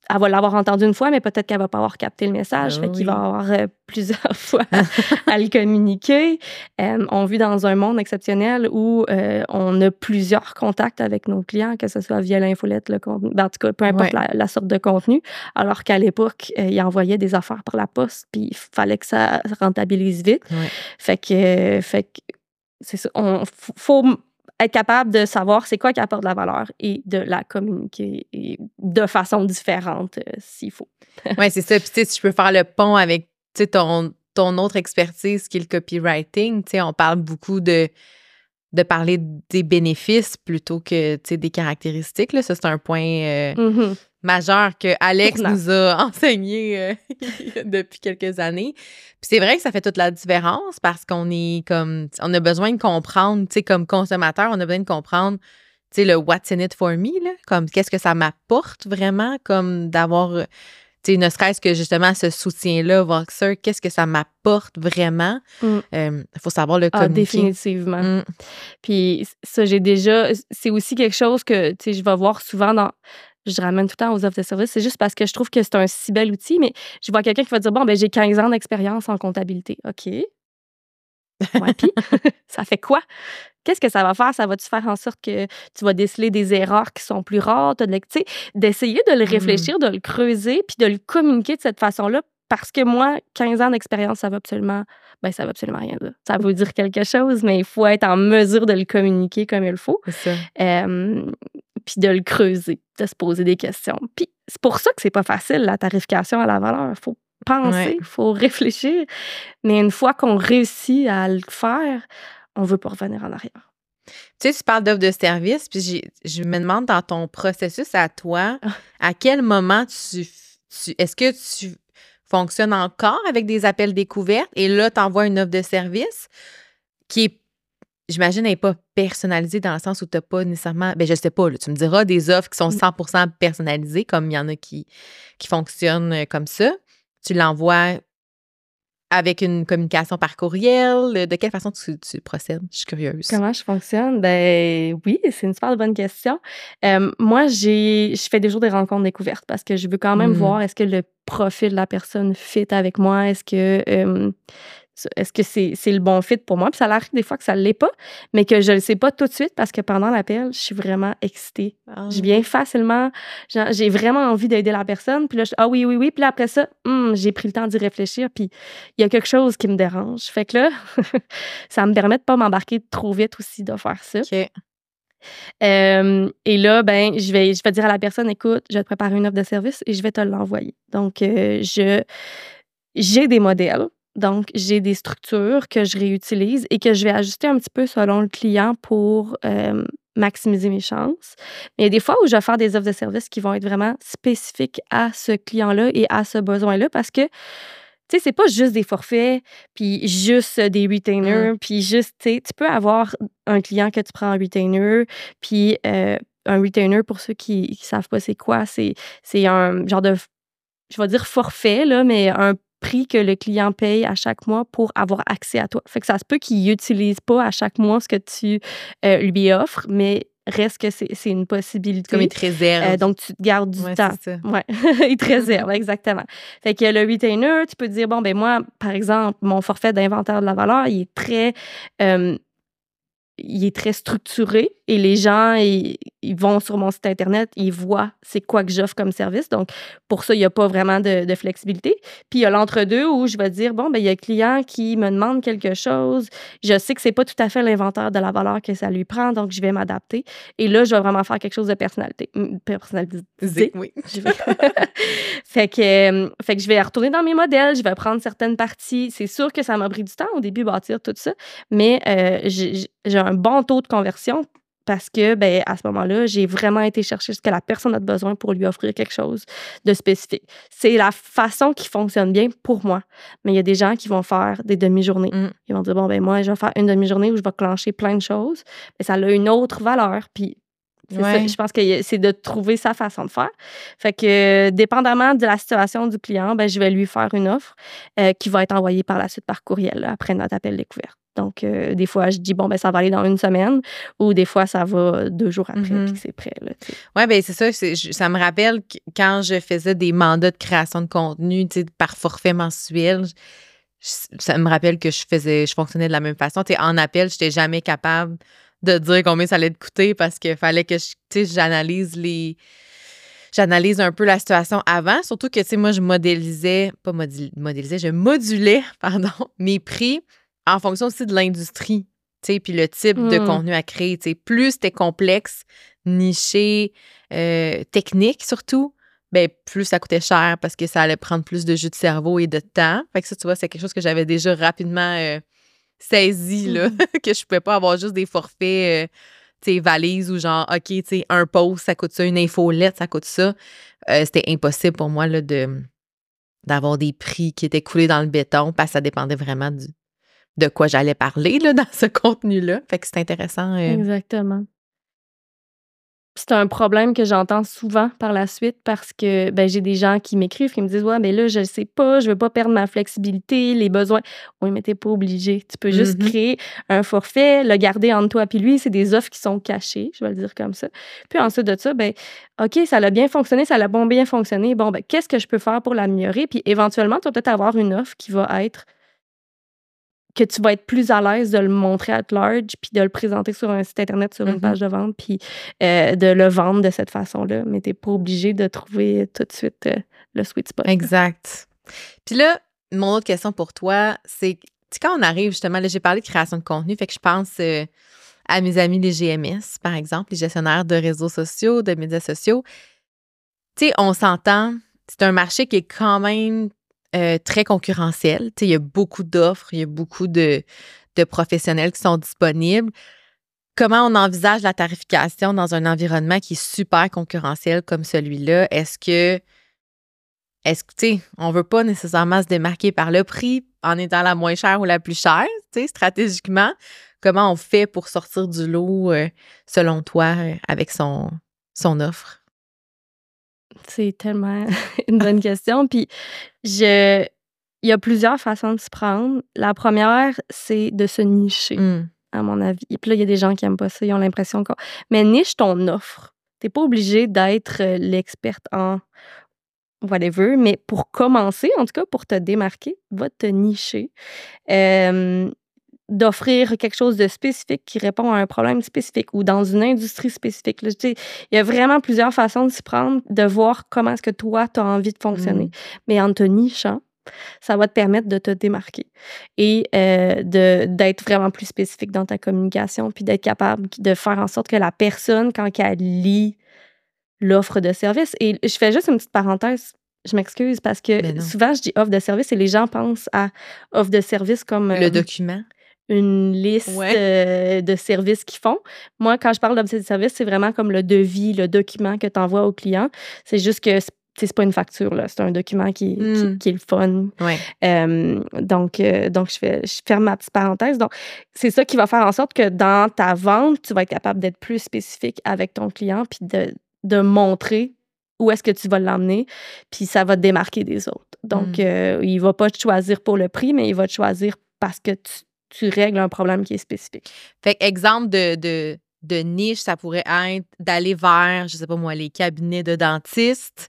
elle va l'avoir entendu une fois, mais peut-être qu'elle va pas avoir capté le message. Ben fait qu'il va oui. avoir euh, plusieurs fois à le communiquer. Euh, on vit dans un monde exceptionnel où euh, on a plusieurs contacts avec nos clients, que ce soit via l'infolette, le contenu, ben, en tout cas, peu importe Ouais. la, la sorte de contenu. Alors qu'à l'époque, ils envoyaient des affaires par la poste, puis il fallait que ça rentabilise vite. Ouais. Fait que, fait que c'est ça. On faut être capable de savoir c'est quoi qui apporte de la valeur et de la communiquer de façon différente euh, s'il faut. Ouais, c'est ça. Puis, tu sais, si je peux faire le pont avec, ton, ton autre expertise qui est le copywriting, tu sais, on parle beaucoup de, de parler des bénéfices plutôt que, des caractéristiques. Là. Ça, c'est un point euh, Mhm. majeur que Alex Tournant. nous a enseigné euh, depuis quelques années. Puis c'est vrai que ça fait toute la différence parce qu'on est comme, on a besoin de comprendre, tu sais, comme consommateur, on a besoin de comprendre, le what's in it for me, là, comme qu'est-ce que ça m'apporte vraiment, comme d'avoir, euh, ne serait-ce que justement ce soutien-là, Voxer, qu'est-ce que ça m'apporte vraiment? Mm. Il faut savoir le Ah, communiquer. définitivement. Mm. Puis ça, j'ai déjà. C'est aussi quelque chose que tu sais, je vais voir souvent dans. Je ramène tout le temps aux offres de services. C'est juste parce que je trouve que c'est un si bel outil, mais je vois quelqu'un qui va dire Bon, ben j'ai 15 ans d'expérience en comptabilité. OK. Ouais, puis, ça fait quoi? Qu'est-ce que ça va faire? Ça va-tu faire en sorte que tu vas déceler des erreurs qui sont plus rares? D'essayer de le Mm. réfléchir, de le creuser, puis de le communiquer de cette façon-là. Parce que moi, 15 ans d'expérience, ça va absolument, ben, ça va absolument rien dire. Ça veut dire quelque chose, mais il faut être en mesure de le communiquer comme il faut, C'est ça. euh, puis de le creuser, de se poser des questions. Puis c'est pour ça que c'est pas facile, la tarification à la valeur. Il faut penser, Ouais. il faut réfléchir. Mais une fois qu'on réussit à le faire, on veut pas revenir en arrière. Tu sais, tu parles d'offre de service, puis je me demande dans ton processus à toi, à quel moment tu, tu est-ce que tu fonctionnes encore avec des appels découvertes et là, tu envoies une offre de service qui est, j'imagine, n'est pas personnalisée dans le sens où tu n'as pas nécessairement, ben je sais pas, là, tu me diras des offres qui sont Mm. 100% personnalisées, comme il y en a qui, qui fonctionnent euh, comme ça. Tu l'envoies avec une communication par courriel? De quelle façon tu, tu procèdes? Je suis curieuse. Comment je fonctionne? Ben oui, c'est une super bonne question. Euh, moi, j'ai, je fais toujours des rencontres découvertes parce que je veux quand même Mhm. voir est-ce que le profil de la personne fit avec moi, est-ce que euh, est-ce que c'est, le bon fit pour moi? Puis ça arrive des fois que ça ne l'est pas, mais que je ne le sais pas tout de suite parce que pendant l'appel, je suis vraiment excitée. Ah. Je viens facilement, j'ai vraiment envie d'aider la personne. Puis là, je, ah oui, oui, oui. Puis là, après ça, hum, j'ai pris le temps d'y réfléchir. Puis il y a quelque chose qui me dérange. Fait que là, ça me permet de pas m'embarquer trop vite aussi de faire ça. Euh, et là, ben, je vais, je vais dire à la personne, écoute, je vais te préparer une offre de service et je vais te l'envoyer. Donc, euh, je, j'ai des modèles. Donc, j'ai des structures que je réutilise et que je vais ajuster un petit peu selon le client pour euh, maximiser mes chances. Mais il y a des fois où je vais faire des offres de service qui vont être vraiment spécifiques à ce client-là et à ce besoin-là parce que, tu sais, c'est pas juste des forfaits, puis juste des retainers, puis juste, tu sais, tu peux avoir un client que tu prends en retainer, puis euh, un retainer, pour ceux qui ne savent pas c'est quoi, c'est c'est un genre de, je vais dire forfait, là, mais un prix que le client paye à chaque mois pour avoir accès à toi. Fait que ça se peut qu'il n'utilise pas à chaque mois ce que tu euh, lui offres, mais reste que c'est une possibilité. Comme il te réserve. Euh, donc, tu te gardes du Ouais, temps. ça. Ouais, il te réserve, exactement. Fait que le retainer, tu peux dire, bon, ben moi, par exemple, mon forfait d'inventaire de la valeur, il est très, euh, il est très structuré et les gens, ils, ils vont sur mon site Internet, ils voient c'est quoi que j'offre comme service. Donc, pour ça, il n'y a pas vraiment de, de flexibilité. Puis, il y a l'entre-deux où je vais dire, bon, ben il y a un client qui me demande quelque chose. Je sais que c'est pas tout à fait l'inventaire de la valeur que ça lui prend, donc je vais m'adapter. Et là, je vais vraiment faire quelque chose de personnalité, personnalisé. Zé- Oui. Je vais- fait, que, euh, fait que je vais retourner dans mes modèles, je vais prendre certaines parties. C'est sûr que ça m'a pris du temps au début bâtir tout ça, mais euh, j'ai j'ai un bon taux de conversion parce que ben, à ce moment-là, j'ai vraiment été chercher ce que la personne a besoin pour lui offrir quelque chose de spécifique. C'est la façon qui fonctionne bien pour moi. Mais il y a des gens qui vont faire des demi-journées. Mm. Ils vont dire bon ben moi je vais faire une demi-journée où je vais clencher plein de choses, mais ça a une autre valeur. Puis Je pense que c'est de trouver sa façon de faire. Fait que, dépendamment de la situation du client, ben, je vais lui faire une offre euh, qui va être envoyée par la suite par courriel après notre appel découverte. Donc, euh, des fois, je dis, bon, ben, ça va aller dans une semaine, ou des fois, ça va deux jours après, mm-hmm. puis c'est prêt. Oui, bien, c'est ça. Ça me rappelle quand je faisais des mandats de création de contenu par forfait mensuel, ça me rappelle que je faisais, je fonctionnais de la même façon. en appel, je n'étais jamais capable de dire combien ça allait te coûter parce qu'il fallait que j'analyse les. J'analyse un peu la situation avant, surtout que, tu sais, moi, je modélisais, pas modélisais, je modulais, pardon, mes prix en fonction aussi de l'industrie, tu sais, puis le type de hmm. contenu à créer, tu sais. Plus c'était complexe, niché, euh, technique surtout, ben plus ça coûtait cher parce que ça allait prendre plus de jus de cerveau et de temps. Fait que ça, tu vois, c'est quelque chose que j'avais déjà rapidement euh, saisi, là, mmh que je pouvais pas avoir juste des forfaits, euh, tu sais, valises ou genre, OK, tu sais, un post, ça coûte ça, une infolette, ça coûte ça. Euh, c'était impossible pour moi, là, de d'avoir des prix qui étaient coulés dans le béton parce que ça dépendait vraiment du, de quoi j'allais parler, là, dans ce contenu-là. Fait que c'est intéressant. Exactement c'est un problème que j'entends souvent par la suite parce que ben, j'ai des gens qui m'écrivent qui me disent Ouais, mais là, je ne sais pas, je veux pas perdre ma flexibilité, les besoins. Oui, mais tu n'es pas obligé. Tu peux juste mm-hmm. créer un forfait, le garder entre toi et lui. C'est des offres qui sont cachées, je vais le dire comme ça. Puis ensuite de ça, ben, OK, ça a bien fonctionné, ça a bon bien fonctionné. Bon, ben, qu'est-ce que je peux faire pour l'améliorer? Puis éventuellement, tu vas peut-être avoir une offre qui va être que tu vas être plus à l'aise de le montrer à large, puis de le présenter sur un site Internet, sur une mm-hmm. page de vente, puis euh, de le vendre de cette façon-là. Mais tu n'es pas obligé de trouver tout de suite euh, le sweet spot. Exact. Puis là, mon autre question pour toi, c'est quand on arrive justement, là, j'ai parlé de création de contenu, fait que je pense euh, à mes amis les GMS, par exemple, les gestionnaires de réseaux sociaux, de médias sociaux. Tu sais, on s'entend, c'est un marché qui est quand même euh, très concurrentiel. Il y a beaucoup d'offres, il y a beaucoup de, professionnels qui sont disponibles. Comment on envisage la tarification dans un environnement qui est super concurrentiel comme celui-là? Est-ce que, est-ce que, tu sais, on veut pas nécessairement se démarquer par le prix en étant la moins chère ou la plus chère, tu sais, stratégiquement? Comment on fait pour sortir du lot, euh, selon toi, euh, avec son, son offre? C'est tellement une bonne question. Puis, je, il y a plusieurs façons de se prendre. La première, c'est de se nicher, mmh. à mon avis. Et puis là, il y a des gens qui n'aiment pas ça, ils ont l'impression qu'on. Mais niche ton offre. Tu n'es pas obligé d'être euh, l'experte en whatever, mais pour commencer, en tout cas, pour te démarquer, va te nicher d'offrir quelque chose de spécifique qui répond à un problème spécifique ou dans une industrie spécifique. il y a vraiment plusieurs façons de s'y prendre, de voir comment est-ce que toi, tu as envie de fonctionner. Mmh. Mais en te nichant, ça va te permettre de te démarquer et euh, d'être vraiment plus spécifique dans ta communication, puis d'être capable de faire en sorte que la personne, quand elle lit l'offre de service, et je fais juste une petite parenthèse, je m'excuse parce que ben souvent je dis offre de service et les gens pensent à offre de service comme... Le euh, document? Une liste euh, de services qu'ils font. Moi, quand je parle d'objet de service, c'est vraiment comme le devis, le document que tu envoies au client. C'est juste que c'est pas une facture, là. C'est un document qui, qui, est le fun. donc, euh, donc je, fais, je ferme ma petite parenthèse. Donc, c'est ça qui va faire en sorte que dans ta vente, tu vas être capable d'être plus spécifique avec ton client puis de, de montrer où est-ce que tu vas l'emmener, puis ça va te démarquer des autres. Donc, euh, il va pas te choisir pour le prix, mais il va te choisir parce que tu, tu règles un problème qui est spécifique. Fait exemple de, de, de niche, ça pourrait être d'aller vers, je sais pas moi, les cabinets de dentistes.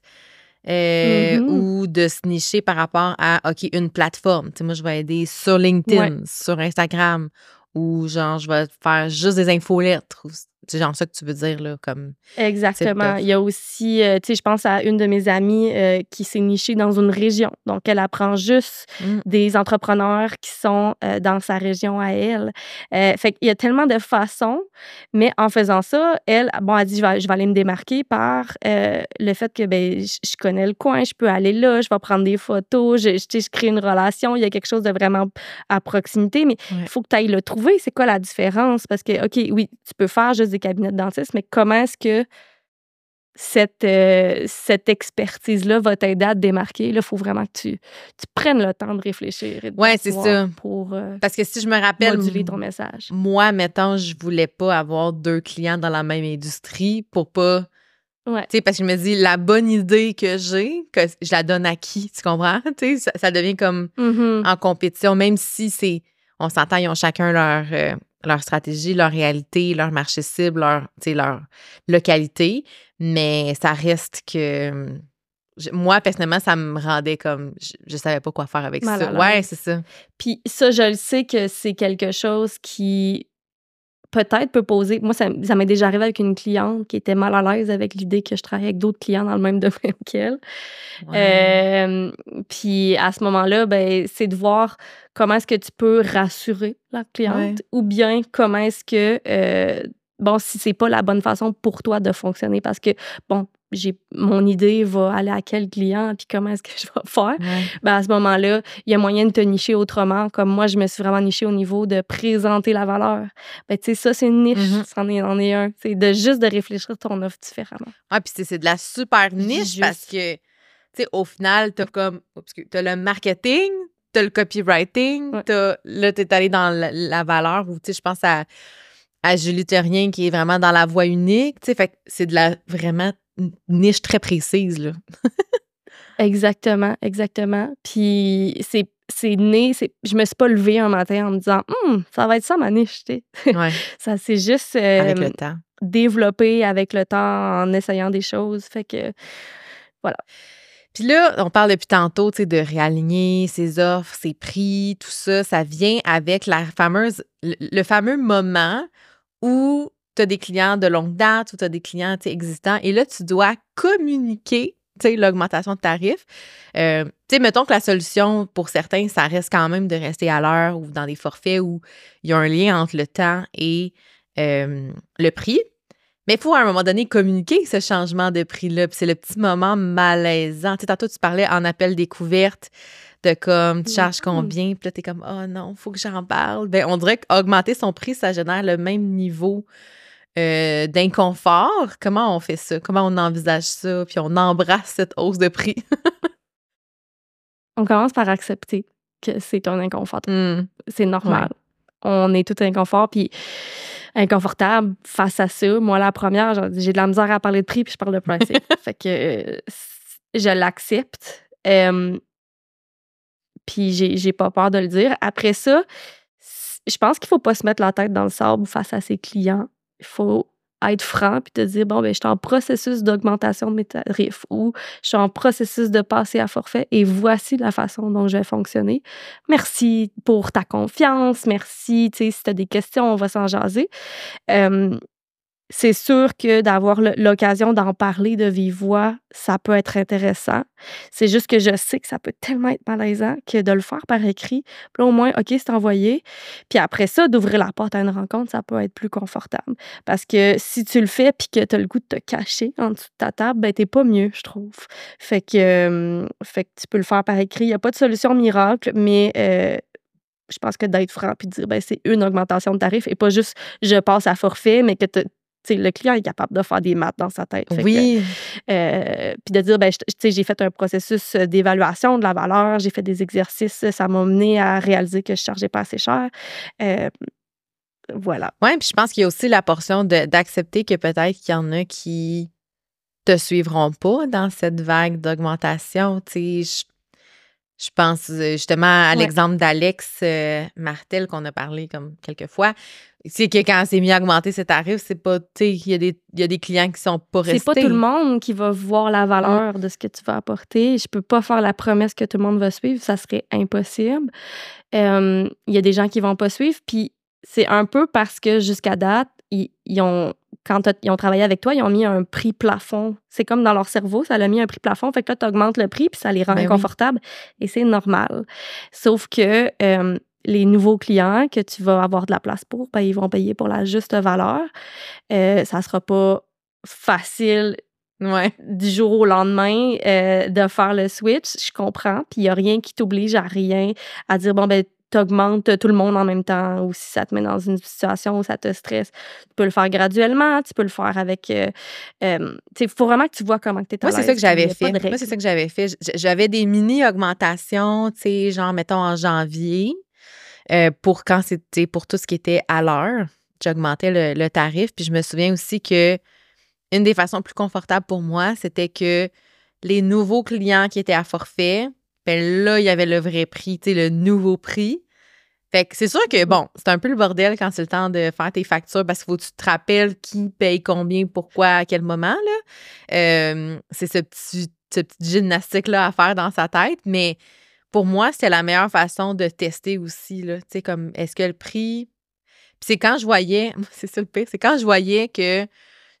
Euh, mm-hmm. ou de se nicher par rapport à, OK, une plateforme. Tu sais, moi, je vais aider sur LinkedIn, sur Instagram, ou genre, je vais faire juste des infolettres, c'est genre ça que tu veux dire, là, comme. Exactement. Il y a aussi, euh, tu sais, je pense à une de mes amies euh, qui s'est nichée dans une région. Donc, elle apprend juste mmh. des entrepreneurs qui sont euh, dans sa région à elle. fait qu'il y a tellement de façons, mais en faisant ça, elle, bon, elle dit, je vais, je vais aller me démarquer par le fait que, ben, je, connais le coin, je peux aller là, je vais prendre des photos, je, je, je crée une relation, il y a quelque chose de vraiment à proximité, mais il faut que tu ailles le trouver. C'est quoi la différence? Parce que, OK, oui, tu peux faire juste des cabinet de dentiste, mais comment est-ce que cette, euh, cette expertise-là va t'aider à te démarquer? Il faut vraiment que tu, tu prennes le temps de réfléchir. Et de Ouais, c'est ça. Pour euh, Parce que si je me rappelle, moduler ton message. moi, mettons, je voulais pas avoir deux clients dans la même industrie pour pas. Ouais. Tu sais, parce que je me dis, la bonne idée que j'ai, que je la donne à qui, tu comprends? Ça, ça devient comme Mhm. en compétition, même si c'est. On s'entend, ils ont chacun leur, euh, leur stratégie, leur réalité, leur marché cible, leur, tu sais, leur localité, mais ça reste que. moi, personnellement, ça me rendait comme. Je, je savais pas quoi faire avec Mal ça. Ouais, c'est ça. Puis ça, je le sais que c'est quelque chose qui peut-être peut poser. Moi, ça, ça m'est déjà arrivé avec une cliente qui était mal à l'aise avec l'idée que je travaillais avec d'autres clients dans le même domaine qu'elle. Ouais. Euh, puis à ce moment-là, ben, c'est de voir comment est-ce que tu peux rassurer la cliente Ouais. ou bien comment est-ce que, euh, bon, si c'est pas la bonne façon pour toi de fonctionner parce que, bon, mon idée va aller à quel client puis comment est-ce que je vais faire? Ouais. ben à ce moment-là, il y a moyen de te nicher autrement. Comme moi, je me suis vraiment nichée au niveau de présenter la valeur. Ben, tu sais, ça, c'est une niche. Mhm. C'en est, en est un. C'est de juste de réfléchir ton offre différemment. Ah, puis c'est- de la super niche Juste. parce que, tu sais, au final, t'as comme. T'as le marketing, t'as le copywriting, Ouais. t'as. Là, t'es allé dans la, la valeur ou, tu sais, je pense à, à Julie Terrien qui est vraiment dans la voie unique, tu sais, fait c'est de la vraiment niche très précise, là. Exactement, exactement. Puis c'est c'est né, c'est, je me suis pas levée un matin en me disant, Hum, ça va être ça ma niche, tu sais. Ouais, Ça s'est juste avec euh, le temps. développé avec le temps en essayant des choses. Fait que, Puis là, on parle depuis tantôt, tu sais, de réaligner ses offres, ses prix, tout ça. Ça vient avec la fameuse, le, le fameux moment où tu as des clients de longue date ou tu as des clients existants et là, tu dois communiquer, l'augmentation de tarifs. Euh, tu sais, mettons que la solution pour certains, ça reste quand même de rester à l'heure ou dans des forfaits où il y a un lien entre le temps et euh, le prix. Mais il faut à un moment donné communiquer ce changement de prix-là. C'est le petit moment malaisant. Tu sais, tantôt, tu parlais en appel découverte de comme, tu charges Mhm. combien? Puis là, t'es comme, oh non, faut que j'en parle. Ben, on dirait qu'augmenter son prix, ça génère le même niveau euh, d'inconfort. Comment on fait ça? Comment on envisage ça? Puis on embrasse cette hausse de prix. on commence par accepter que c'est un inconfort. Hmm. C'est normal. On est tout inconfort, puis inconfortable face à ça. Moi, la première, j'ai de la misère à parler de prix, puis je parle de pricing. fait que euh, je l'accepte. Euh, puis j'ai pas peur de le dire. Après ça, je pense qu'il faut pas se mettre la tête dans le sable face à ses clients. Il faut être franc puis te dire bon ben je suis en processus d'augmentation de mes tarifs ou je suis en processus de passer à forfait et voici la façon dont je vais fonctionner. Merci pour ta confiance, merci, tu sais si tu as des questions, on va s'en jaser. C'est sûr que d'avoir l'occasion d'en parler de vive voix, ça peut être intéressant. C'est juste que je sais que ça peut tellement être malaisant que de le faire par écrit, puis au moins, OK, c'est envoyé. Puis après ça, d'ouvrir la porte à une rencontre, ça peut être plus confortable. Parce que si tu le fais puis que tu as le goût de te cacher en dessous de ta table, ben t'es pas mieux, je trouve. Fait que, euh, tu peux le faire par écrit. Il n'y a pas de solution miracle, mais euh, je pense que d'être franc puis de dire ben c'est une augmentation de tarif et pas juste je passe à forfait, mais que tu le client est capable de faire des maths dans sa tête. Oui. euh, puis de dire, ben, je- tu sais, j'ai fait un processus euh, d'évaluation de la valeur, j'ai fait des exercices, ça m'a mené à réaliser que je chargeais pas assez cher. Euh, voilà. Oui, puis je pense qu'il y a aussi la portion d'accepter que peut-être qu'il y en a qui te suivront pas dans cette vague d'augmentation. Tu sais, je, je pense euh, justement à Ouais. l'exemple d'Alex euh, Martel qu'on a parlé comme quelques fois. C'est que quand c'est mis à augmenter ses tarifs, c'est pas, tu sais, il y, a des- il y a des clients qui sont pas restés. C'est pas tout le monde qui va voir la valeur de ce que tu vas apporter. Je peux pas faire la promesse que tout le monde va suivre, ça serait impossible. Euh, Il y a des gens qui vont pas suivre, puis c'est un peu parce que jusqu'à date, ils, ils ont quand ils ont travaillé avec toi, ils ont mis un prix plafond. C'est comme dans leur cerveau, ça l'a mis un prix plafond. Fait que là, tu augmentes le prix, puis ça les rend Ben oui. inconfortables. Et c'est normal. Sauf que euh, les nouveaux clients que tu vas avoir de la place pour, ben, ils vont payer pour la juste valeur. Euh, ça sera pas facile Ouais. du jour au lendemain euh, de faire le switch, je comprends. Puis il n'y a rien qui t'oblige à rien, à dire, bon, ben, t'augmentes tout le monde en même temps ou si ça te met dans une situation où ça te stresse, tu peux le faire graduellement, tu peux le faire avec. Euh, il faut vraiment que tu vois comment tu es Moi, c'est ça que j'avais fait. Moi, c'est ça que j'avais fait. J'avais des mini-augmentations, tu sais, genre, mettons, en janvier, euh, pour quand c'était pour tout ce qui était à l'heure. J'augmentais le, tarif. Puis je me souviens aussi que une des façons plus confortables pour moi, c'était que les nouveaux clients qui étaient à forfait, ben là, il y avait le vrai prix, le nouveau prix. Fait c'est sûr que, bon, c'est un peu le bordel quand c'est le temps de faire tes factures parce qu'il faut que tu te rappelles qui paye combien, pourquoi, à quel moment, là. Euh, c'est ce petit, gymnastique-là à faire dans sa tête, mais pour moi, c'était la meilleure façon de tester aussi, comme, est-ce que le prix... Puis c'est quand je voyais, c'est ça c'est quand je voyais que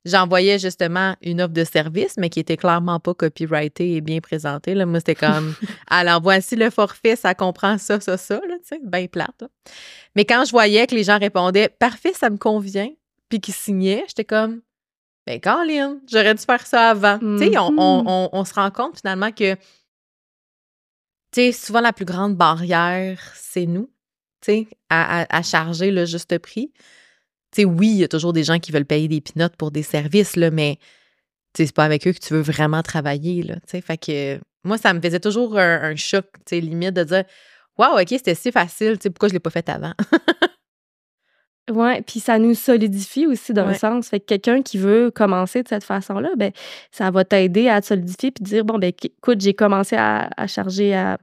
j'envoyais justement une offre de service, mais qui était clairement pas copyrightée et bien présentée. Là. Moi, c'était comme, alors voici le forfait, ça comprend ça, ça, ça, là, tu sais, bien plate. Mais quand je voyais que les gens répondaient, parfait, ça me convient, puis qu'ils signaient, j'étais comme, ben, Caroline, j'aurais dû faire ça avant. Tu sais, on, mm-hmm. on, se rend compte finalement que, tu sais, souvent la plus grande barrière, c'est nous, tu sais, à, à, à charger le juste prix sais, oui, il y a toujours des gens qui veulent payer des pinottes pour des services, là, mais c'est pas avec eux que tu veux vraiment travailler. Là, fait que moi, ça me faisait toujours un, choc, limite, de dire Waouh, OK, c'était si facile, pourquoi je l'ai pas fait avant? Oui, puis ça nous solidifie aussi d'un sens. Fait que quelqu'un qui veut commencer de cette façon-là, ben ça va t'aider à te solidifier puis dire bon ben écoute, j'ai commencé à, à charger à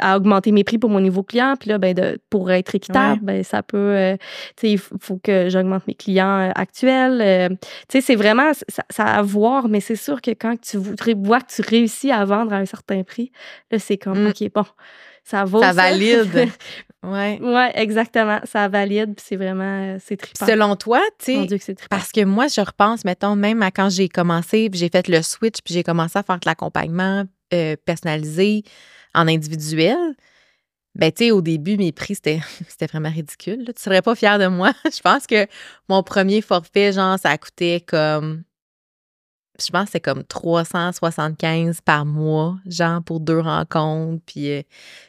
à augmenter mes prix pour mon nouveau client. Puis là, ben, de, pour être équitable, ben, ça peut, euh, tu sais, il faut que j'augmente mes clients euh, actuels. Euh, tu sais, c'est vraiment, ça, à voir, mais c'est sûr que quand tu vois que tu réussis à vendre à un certain prix, là, c'est comme, mmh. OK, bon, ça vaut. Ça, valide. ouais. Ouais, exactement. Ça valide, puis c'est vraiment, c'est trippant. Selon toi, tu sais, parce que moi, je repense, mettons, même à quand j'ai commencé, puis j'ai fait le switch, puis j'ai commencé à faire de l'accompagnement personnalisé en individuel, ben, tu sais, au début, mes prix, c'était, vraiment ridicule. Tu Tu serais pas fier de moi. je pense que mon premier forfait, genre, ça coûtait comme. Je pense que c'est comme 375 par mois, genre, pour deux rencontres. Puis euh,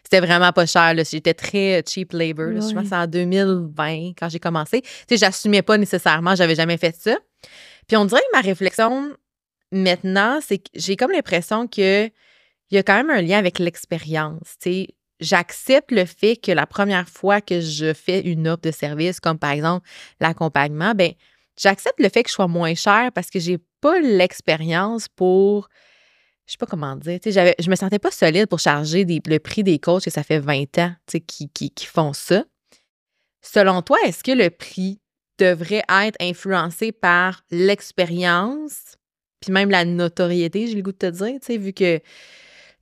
c'était vraiment pas cher. J'étais très cheap labor. Je pense que c'est en 2020 quand j'ai commencé. Tu sais, j'assumais pas nécessairement, j'avais jamais fait ça. Puis on dirait que ma réflexion maintenant, c'est que j'ai comme l'impression que il y a quand même un lien avec l'expérience. J'accepte le fait que la première fois que je fais une offre de service, comme par exemple l'accompagnement, ben j'accepte le fait que je sois moins cher parce que j'ai pas l'expérience pour je sais pas comment dire, tu sais, je me sentais pas solide pour charger le prix des coachs que ça fait 20 ans, tu qui, qui, qui font ça. Selon toi, est-ce que le prix devrait être influencé par l'expérience, puis même la notoriété, j'ai le goût de te dire, sais, vu que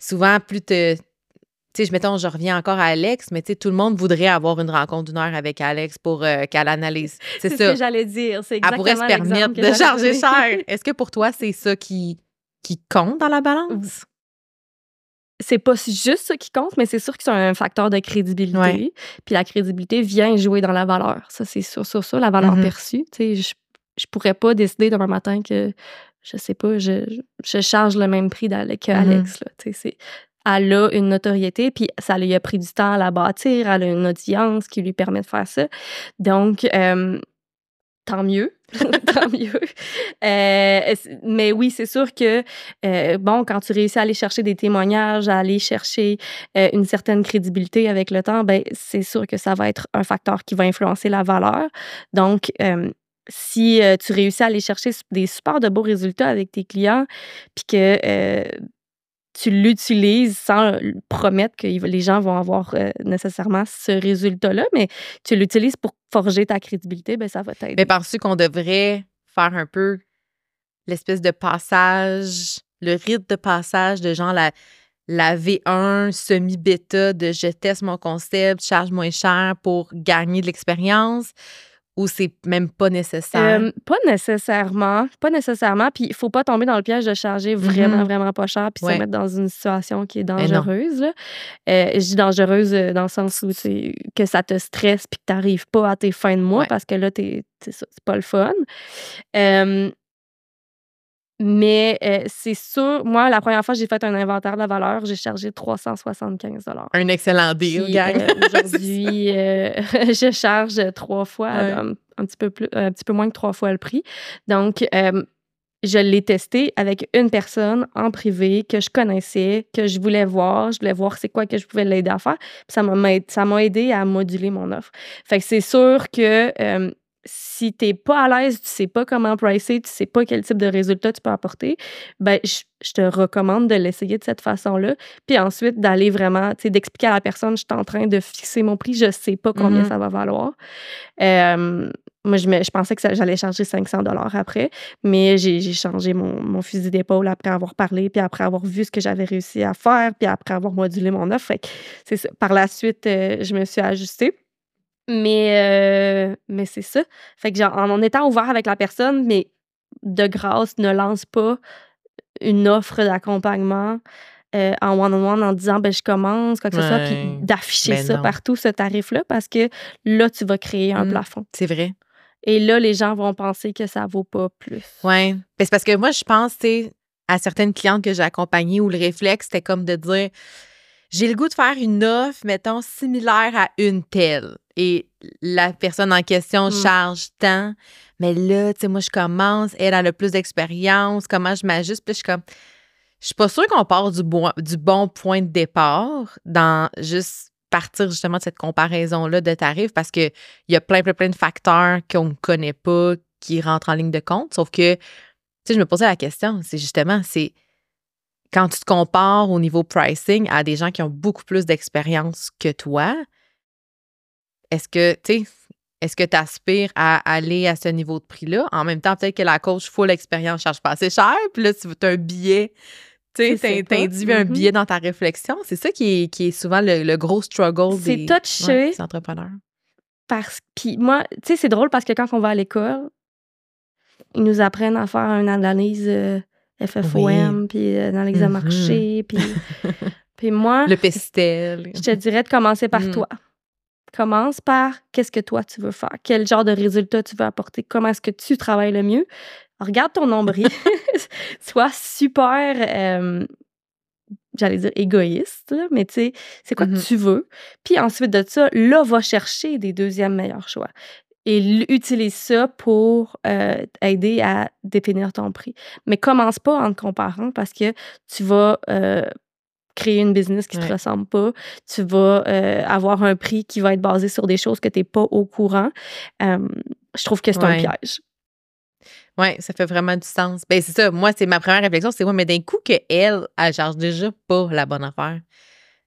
souvent, plus te. Tu sais, mettons, je reviens encore à Alex, mais tu sais, tout le monde voudrait avoir une rencontre d'une heure avec Alex pour euh, qu'elle analyse. C'est ça. ce que j'allais dire. C'est Elle pourrait se permettre de charger cher. Est-ce que pour toi, c'est ça qui, qui compte dans la balance? c'est pas juste ça qui compte, mais c'est sûr que c'est un facteur de crédibilité. Puis la crédibilité vient jouer dans la valeur. Ça, c'est sûr, sur ça, la valeur mm-hmm. perçue. Tu sais, je, je pourrais pas décider demain matin que je sais pas, je, je charge le même prix qu'Alex. Mm-hmm. Elle a une notoriété, puis ça lui a pris du temps à la bâtir, elle a une audience qui lui permet de faire ça. Donc, euh, tant mieux, tant mieux. Euh, mais oui, c'est sûr que, euh, bon, quand tu réussis à aller chercher des témoignages, à aller chercher une certaine crédibilité avec le temps, ben c'est sûr que ça va être un facteur qui va influencer la valeur. Donc, si tu réussis à aller chercher des super de beaux résultats avec tes clients, puis que tu l'utilises sans promettre que les gens vont avoir nécessairement ce résultat-là, mais tu l'utilises pour forger ta crédibilité, ben ça va t'aider. Mais penses-tu qu'on devrait faire un peu l'espèce de passage, le rythme de passage de genre la, la V1 semi-bêta de je teste mon concept, charge moins cher pour gagner de l'expérience? Ou c'est même pas nécessaire? Euh, pas nécessairement. Pas nécessairement. Puis il faut pas tomber dans le piège de charger vraiment, mm-hmm. vraiment pas cher puis se mettre dans une situation qui est dangereuse. Euh, je dis dangereuse euh, dans le sens où que ça te stresse puis que tu n'arrives pas à tes fins de mois parce que là, c'est pas le fun. Mais euh, c'est sûr, moi, la première fois que j'ai fait un inventaire de la valeur, j'ai chargé 375 Un excellent deal, gang. Euh, aujourd'hui, euh, je charge trois fois, un, petit peu plus, un petit peu moins que trois fois le prix. Donc, je l'ai testé avec une personne en privé que je connaissais, que je voulais voir. Je voulais voir c'est quoi que je pouvais l'aider à faire. ça m'a aidé à moduler mon offre. Fait que c'est sûr que si tu n'es pas à l'aise, tu sais pas comment pricer, tu sais pas quel type de résultat tu peux apporter, ben je, te recommande de l'essayer de cette façon-là. Puis ensuite, d'aller vraiment, tu sais, d'expliquer à la personne, je suis en train de fixer mon prix, je sais pas combien mm-hmm. ça va valoir. moi, je, je, pensais que j'allais charger 500 dollars après, mais j'ai changé mon, mon fusil d'épaule après avoir parlé, puis après avoir vu ce que j'avais réussi à faire, puis après avoir modulé mon offre. Fait Par la suite, euh, je me suis ajustée. Mais, euh, mais c'est ça. Fait que, genre, en, étant ouvert avec la personne, mais de grâce, ne lance pas une offre d'accompagnement euh, en one-on-one en disant, ben, je commence, quoi que ce soit, puis d'afficher ben ça partout, ce tarif-là, parce que là, tu vas créer un mmh, plafond. C'est vrai. Et là, les gens vont penser que ça vaut pas plus. Oui. Ben, c'est parce que moi, je pense, tu à certaines clientes que j'ai accompagnées où le réflexe, c'était comme de dire, j'ai le goût de faire une offre, mettons, similaire à une telle. Et la personne en question mmh. charge tant. Mais là, tu sais, moi, je commence, elle a le plus d'expérience, comment je m'ajuste? Puis je suis comme, je suis pas sûre qu'on part du bon, du bon point de départ dans juste partir justement de cette comparaison-là de tarifs parce qu'il y a plein, plein, plein de facteurs qu'on ne connaît pas qui rentrent en ligne de compte. Sauf que, tu sais, je me posais la question, c'est justement, c'est quand tu te compares au niveau pricing à des gens qui ont beaucoup plus d'expérience que toi, est-ce que, tu est-ce que tu aspires à aller à ce niveau de prix-là? En même temps, peut-être que la coach full expérience charge pas assez cher, puis là, tu veux un billet. Tu sais, un mm-hmm. billet dans ta réflexion. C'est ça qui est, qui est souvent le, gros struggle des, touché entrepreneurs. Parce que, moi, tu sais, c'est drôle parce que quand on va à l'école, ils nous apprennent à faire une analyse euh, FFOM, puis euh, dans l'examen mm-hmm. marché, puis, puis moi... Le pestel. Je te dirais de commencer par mm. toi. Commence par qu'est-ce que toi tu veux faire, quel genre de résultat tu veux apporter, comment est-ce que tu travailles le mieux? Regarde ton nombril, sois super, euh, j'allais dire égoïste, mais tu sais, c'est quoi que mm-hmm. tu veux? Puis ensuite de ça, là, va chercher des deuxièmes meilleurs choix et utilise ça pour euh, aider à définir ton prix. Mais commence pas en te comparant parce que tu vas euh, créer une business qui ne te ressemble pas. Tu vas euh, avoir un prix qui va être basé sur des choses que tu n'es pas au courant. je trouve que c'est un piège. Oui, ça fait vraiment du sens. Ben, c'est ça. Moi, c'est ma première réflexion, c'est moi, mais d'un coup qu'elle, elle, elle charge déjà pas la bonne affaire.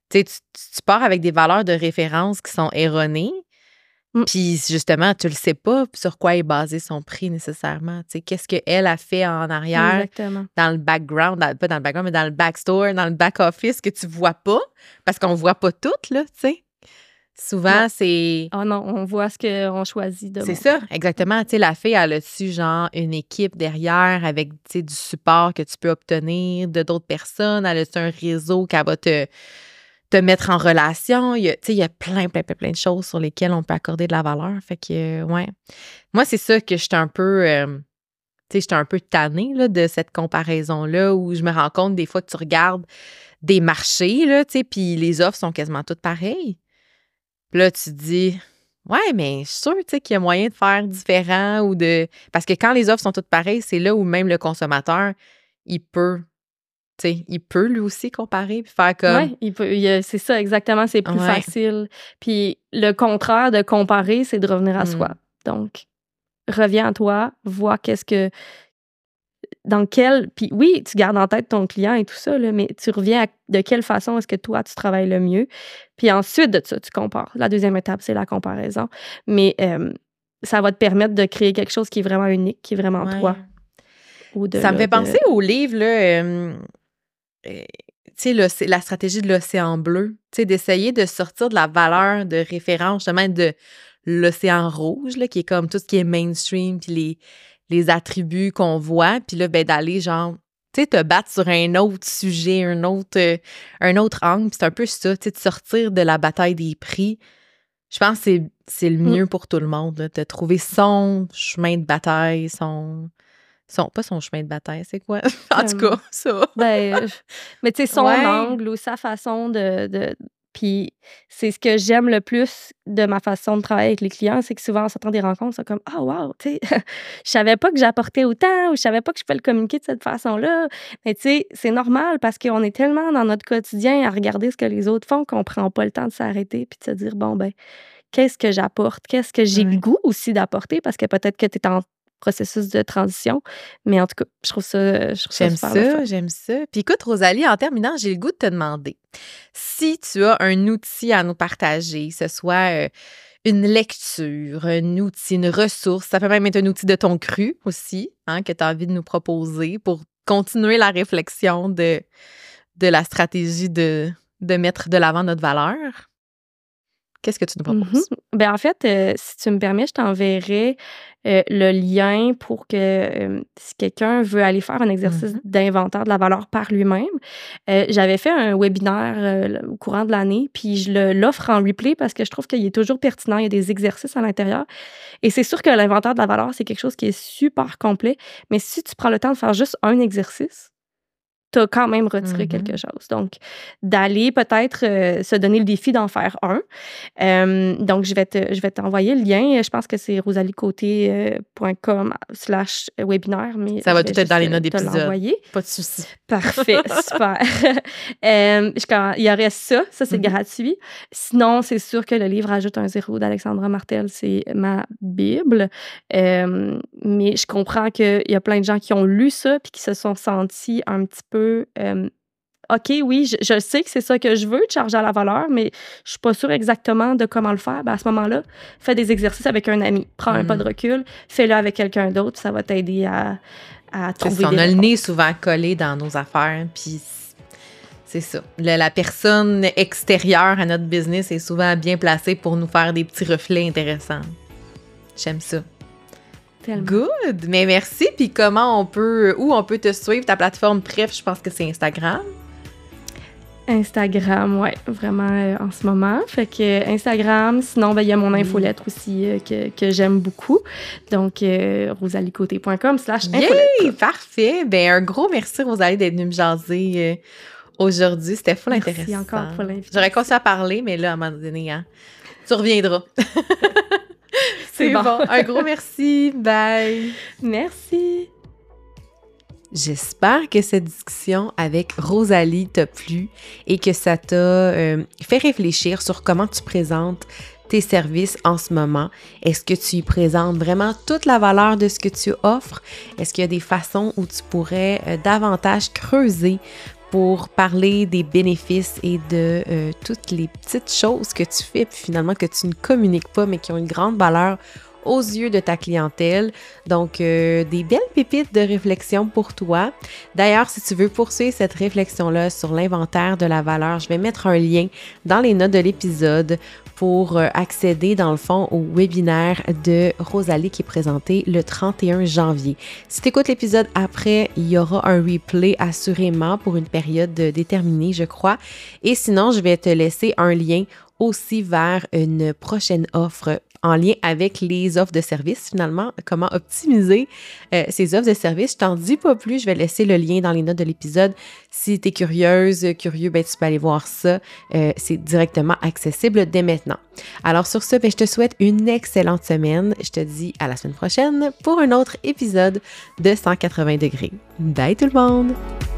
Tu, tu pars avec des valeurs de référence qui sont erronées. Mmh. Puis justement, tu le sais pas sur quoi est basé son prix nécessairement. Tu sais, qu'est-ce qu'elle a fait en arrière, dans le background, pas dans le background, mais dans le backstore, dans le back-office que tu vois pas, parce qu'on voit pas tout, là, tu sais. Souvent, c'est. Oh non, on voit ce qu'on choisit de C'est ça, exactement. Tu sais, la fille, elle a-tu, genre, une équipe derrière avec, tu sais, du support que tu peux obtenir de d'autres personnes? Elle a-tu un réseau qui va te te mettre en relation. Il y a, plein, plein, plein, plein de choses sur lesquelles on peut accorder de la valeur. Fait que, ouais. Moi, c'est ça que j'étais un peu, euh, tu sais, un peu tannée de cette comparaison-là où je me rends compte des fois que tu regardes des marchés, là, tu puis les offres sont quasiment toutes pareilles. Puis là, tu te dis, ouais, mais je suis sûre, qu'il y a moyen de faire différent ou de. Parce que quand les offres sont toutes pareilles, c'est là où même le consommateur, il peut il peut lui aussi comparer puis faire comme. Oui, c'est ça, exactement. C'est plus facile. Puis le contraire de comparer, c'est de revenir à soi. Mmh. Donc, reviens à toi, vois qu'est-ce que. Dans quel. Puis oui, tu gardes en tête ton client et tout ça, là, mais tu reviens à de quelle façon est-ce que toi, tu travailles le mieux? Puis ensuite de ça, tu compares. La deuxième étape, c'est la comparaison. Mais ça va te permettre de créer quelque chose qui est vraiment unique, qui est vraiment toi. ça me fait penser au livre, là, tu sais, la stratégie de l'océan bleu, tu sais, d'essayer de sortir de la valeur de référence, justement, de l'océan rouge, là, qui est comme tout ce qui est mainstream, puis les, les attributs qu'on voit, puis là, ben, d'aller, genre, tu sais, te battre sur un autre sujet, un autre, euh, un autre angle, c'est un peu ça, tu sais, de sortir de la bataille des prix. Je pense que c'est le mmh. mieux pour tout le monde, de trouver son chemin de bataille, son Son, pas son chemin de bataille, c'est quoi? en tout Euh, cas, ça. Ben, mais tu sais, son Ouais. angle ou sa façon de. de puis c'est ce que j'aime le plus de ma façon de travailler avec les clients, c'est que souvent, en sortant des rencontres, c'est comme Ah, wow, tu sais, je savais pas que j'apportais autant ou je savais pas que je pouvais le communiquer de cette façon-là. Mais tu sais, c'est normal parce qu'on est tellement dans notre quotidien à regarder ce que les autres font qu'on prend pas le temps de s'arrêter puis de se dire Bon, ben, qu'est-ce que j'apporte? Qu'est-ce que j'ai Ouais. le goût aussi d'apporter? Parce que peut-être que tu es en processus de transition. Mais en tout cas, je trouve ça, J'aime ça, j'aime ça. Puis écoute, Rosalie, en terminant, j'ai le goût de te demander si tu as un outil à nous partager, que ce soit euh, une lecture, un outil, une ressource, ça peut même être un outil de ton cru aussi, hein, que tu as envie de nous proposer pour continuer la réflexion de, de la stratégie de, de mettre de l'avant notre valeur. Qu'est-ce que tu nous Mhm. proposes? Ben, en fait, euh, si tu me permets, je t'enverrai euh, le lien pour que euh, si quelqu'un veut aller faire un exercice Mhm. d'inventaire de la valeur par lui-même, j'avais fait un webinaire au courant de l'année, puis je l'offre en replay parce que je trouve qu'il est toujours pertinent. Il y a des exercices à l'intérieur. Et c'est sûr que l'inventaire de la valeur, c'est quelque chose qui est super complet, mais si tu prends le temps de faire juste un exercice, tu as quand même retiré Mhm. quelque chose. Donc, d'aller peut-être euh, se donner le défi d'en faire un. Euh, donc, je vais te- je vais t'envoyer le lien. Je pense que c'est rosaliecoté.com slash webinaire. Mais Ça va tout être dans les notes euh, te d'épisode. Pas de souci. Parfait, super. Euh, je- quand- il y aurait ça, ça c'est Mhm. gratuit. Sinon, c'est sûr que le livre Ajoute un zéro d'Alexandra Martel, c'est ma Bible. Euh, mais je comprends qu'il y a plein de gens qui ont lu ça puis qui se sont sentis un petit peu. Euh, OK, oui, je, je sais que c'est ça que je veux, de charger à la valeur, mais je suis pas sûre exactement de comment le faire. Ben, à ce moment-là, fais des exercices avec un ami. Prends un Mhm. pas de recul, fais-le avec quelqu'un d'autre, ça va t'aider à, à trouver on des a le nez souvent collé dans nos affaires, puis c'est ça. La personne extérieure à notre business est souvent bien placée pour nous faire des petits reflets intéressants. J'aime ça. Tellement. Good! Mais merci. Puis comment on peut, où on peut te suivre? Ta plateforme, bref, je pense que c'est Instagram. Instagram, ouais, vraiment euh, en ce moment. Fait que euh, Instagram, sinon, ben, il y a mon infolettre aussi euh, que, que j'aime beaucoup. Donc, rosaliecoté.com slash. Yay! Parfait! Ben, un gros merci, Rosalie, d'être venue me jaser aujourd'hui. C'était full Merci intéressant. encore pour l'invitation. J'aurais continué à parler, mais là, à un moment donné, hein, tu reviendras. C'est bon. Un gros merci. Bye! Merci. J'espère que cette discussion avec Rosalie t'a plu et que ça t'a euh, fait réfléchir sur comment tu présentes tes services en ce moment. Est-ce que tu y présentes vraiment toute la valeur de ce que tu offres? Est-ce qu'il y a des façons où tu pourrais euh, davantage creuser pour parler des bénéfices et de euh, toutes les petites choses que tu fais, puis finalement que tu ne communiques pas, mais qui ont une grande valeur aux yeux de ta clientèle. Donc, euh, des belles pépites de réflexion pour toi. D'ailleurs, si tu veux poursuivre cette réflexion-là sur l'inventaire de la valeur, je vais mettre un lien dans les notes de l'épisode pour euh, accéder, dans le fond, au webinaire de Rosalie qui est présenté le 31 janvier. Si tu écoutes l'épisode après, il y aura un replay assurément pour une période euh, déterminée, je crois. Et sinon, je vais te laisser un lien aussi vers une prochaine offre en lien avec les offres de service, finalement, comment optimiser euh, ces offres de service. Je t'en dis pas plus, je vais laisser le lien dans les notes de l'épisode. Si tu es curieuse, curieux, ben, tu peux aller voir ça. Euh, c'est directement accessible dès maintenant. Alors sur ce, ben, je te souhaite une excellente semaine. Je te dis à la semaine prochaine pour un autre épisode de 180 degrés. Bye tout le monde!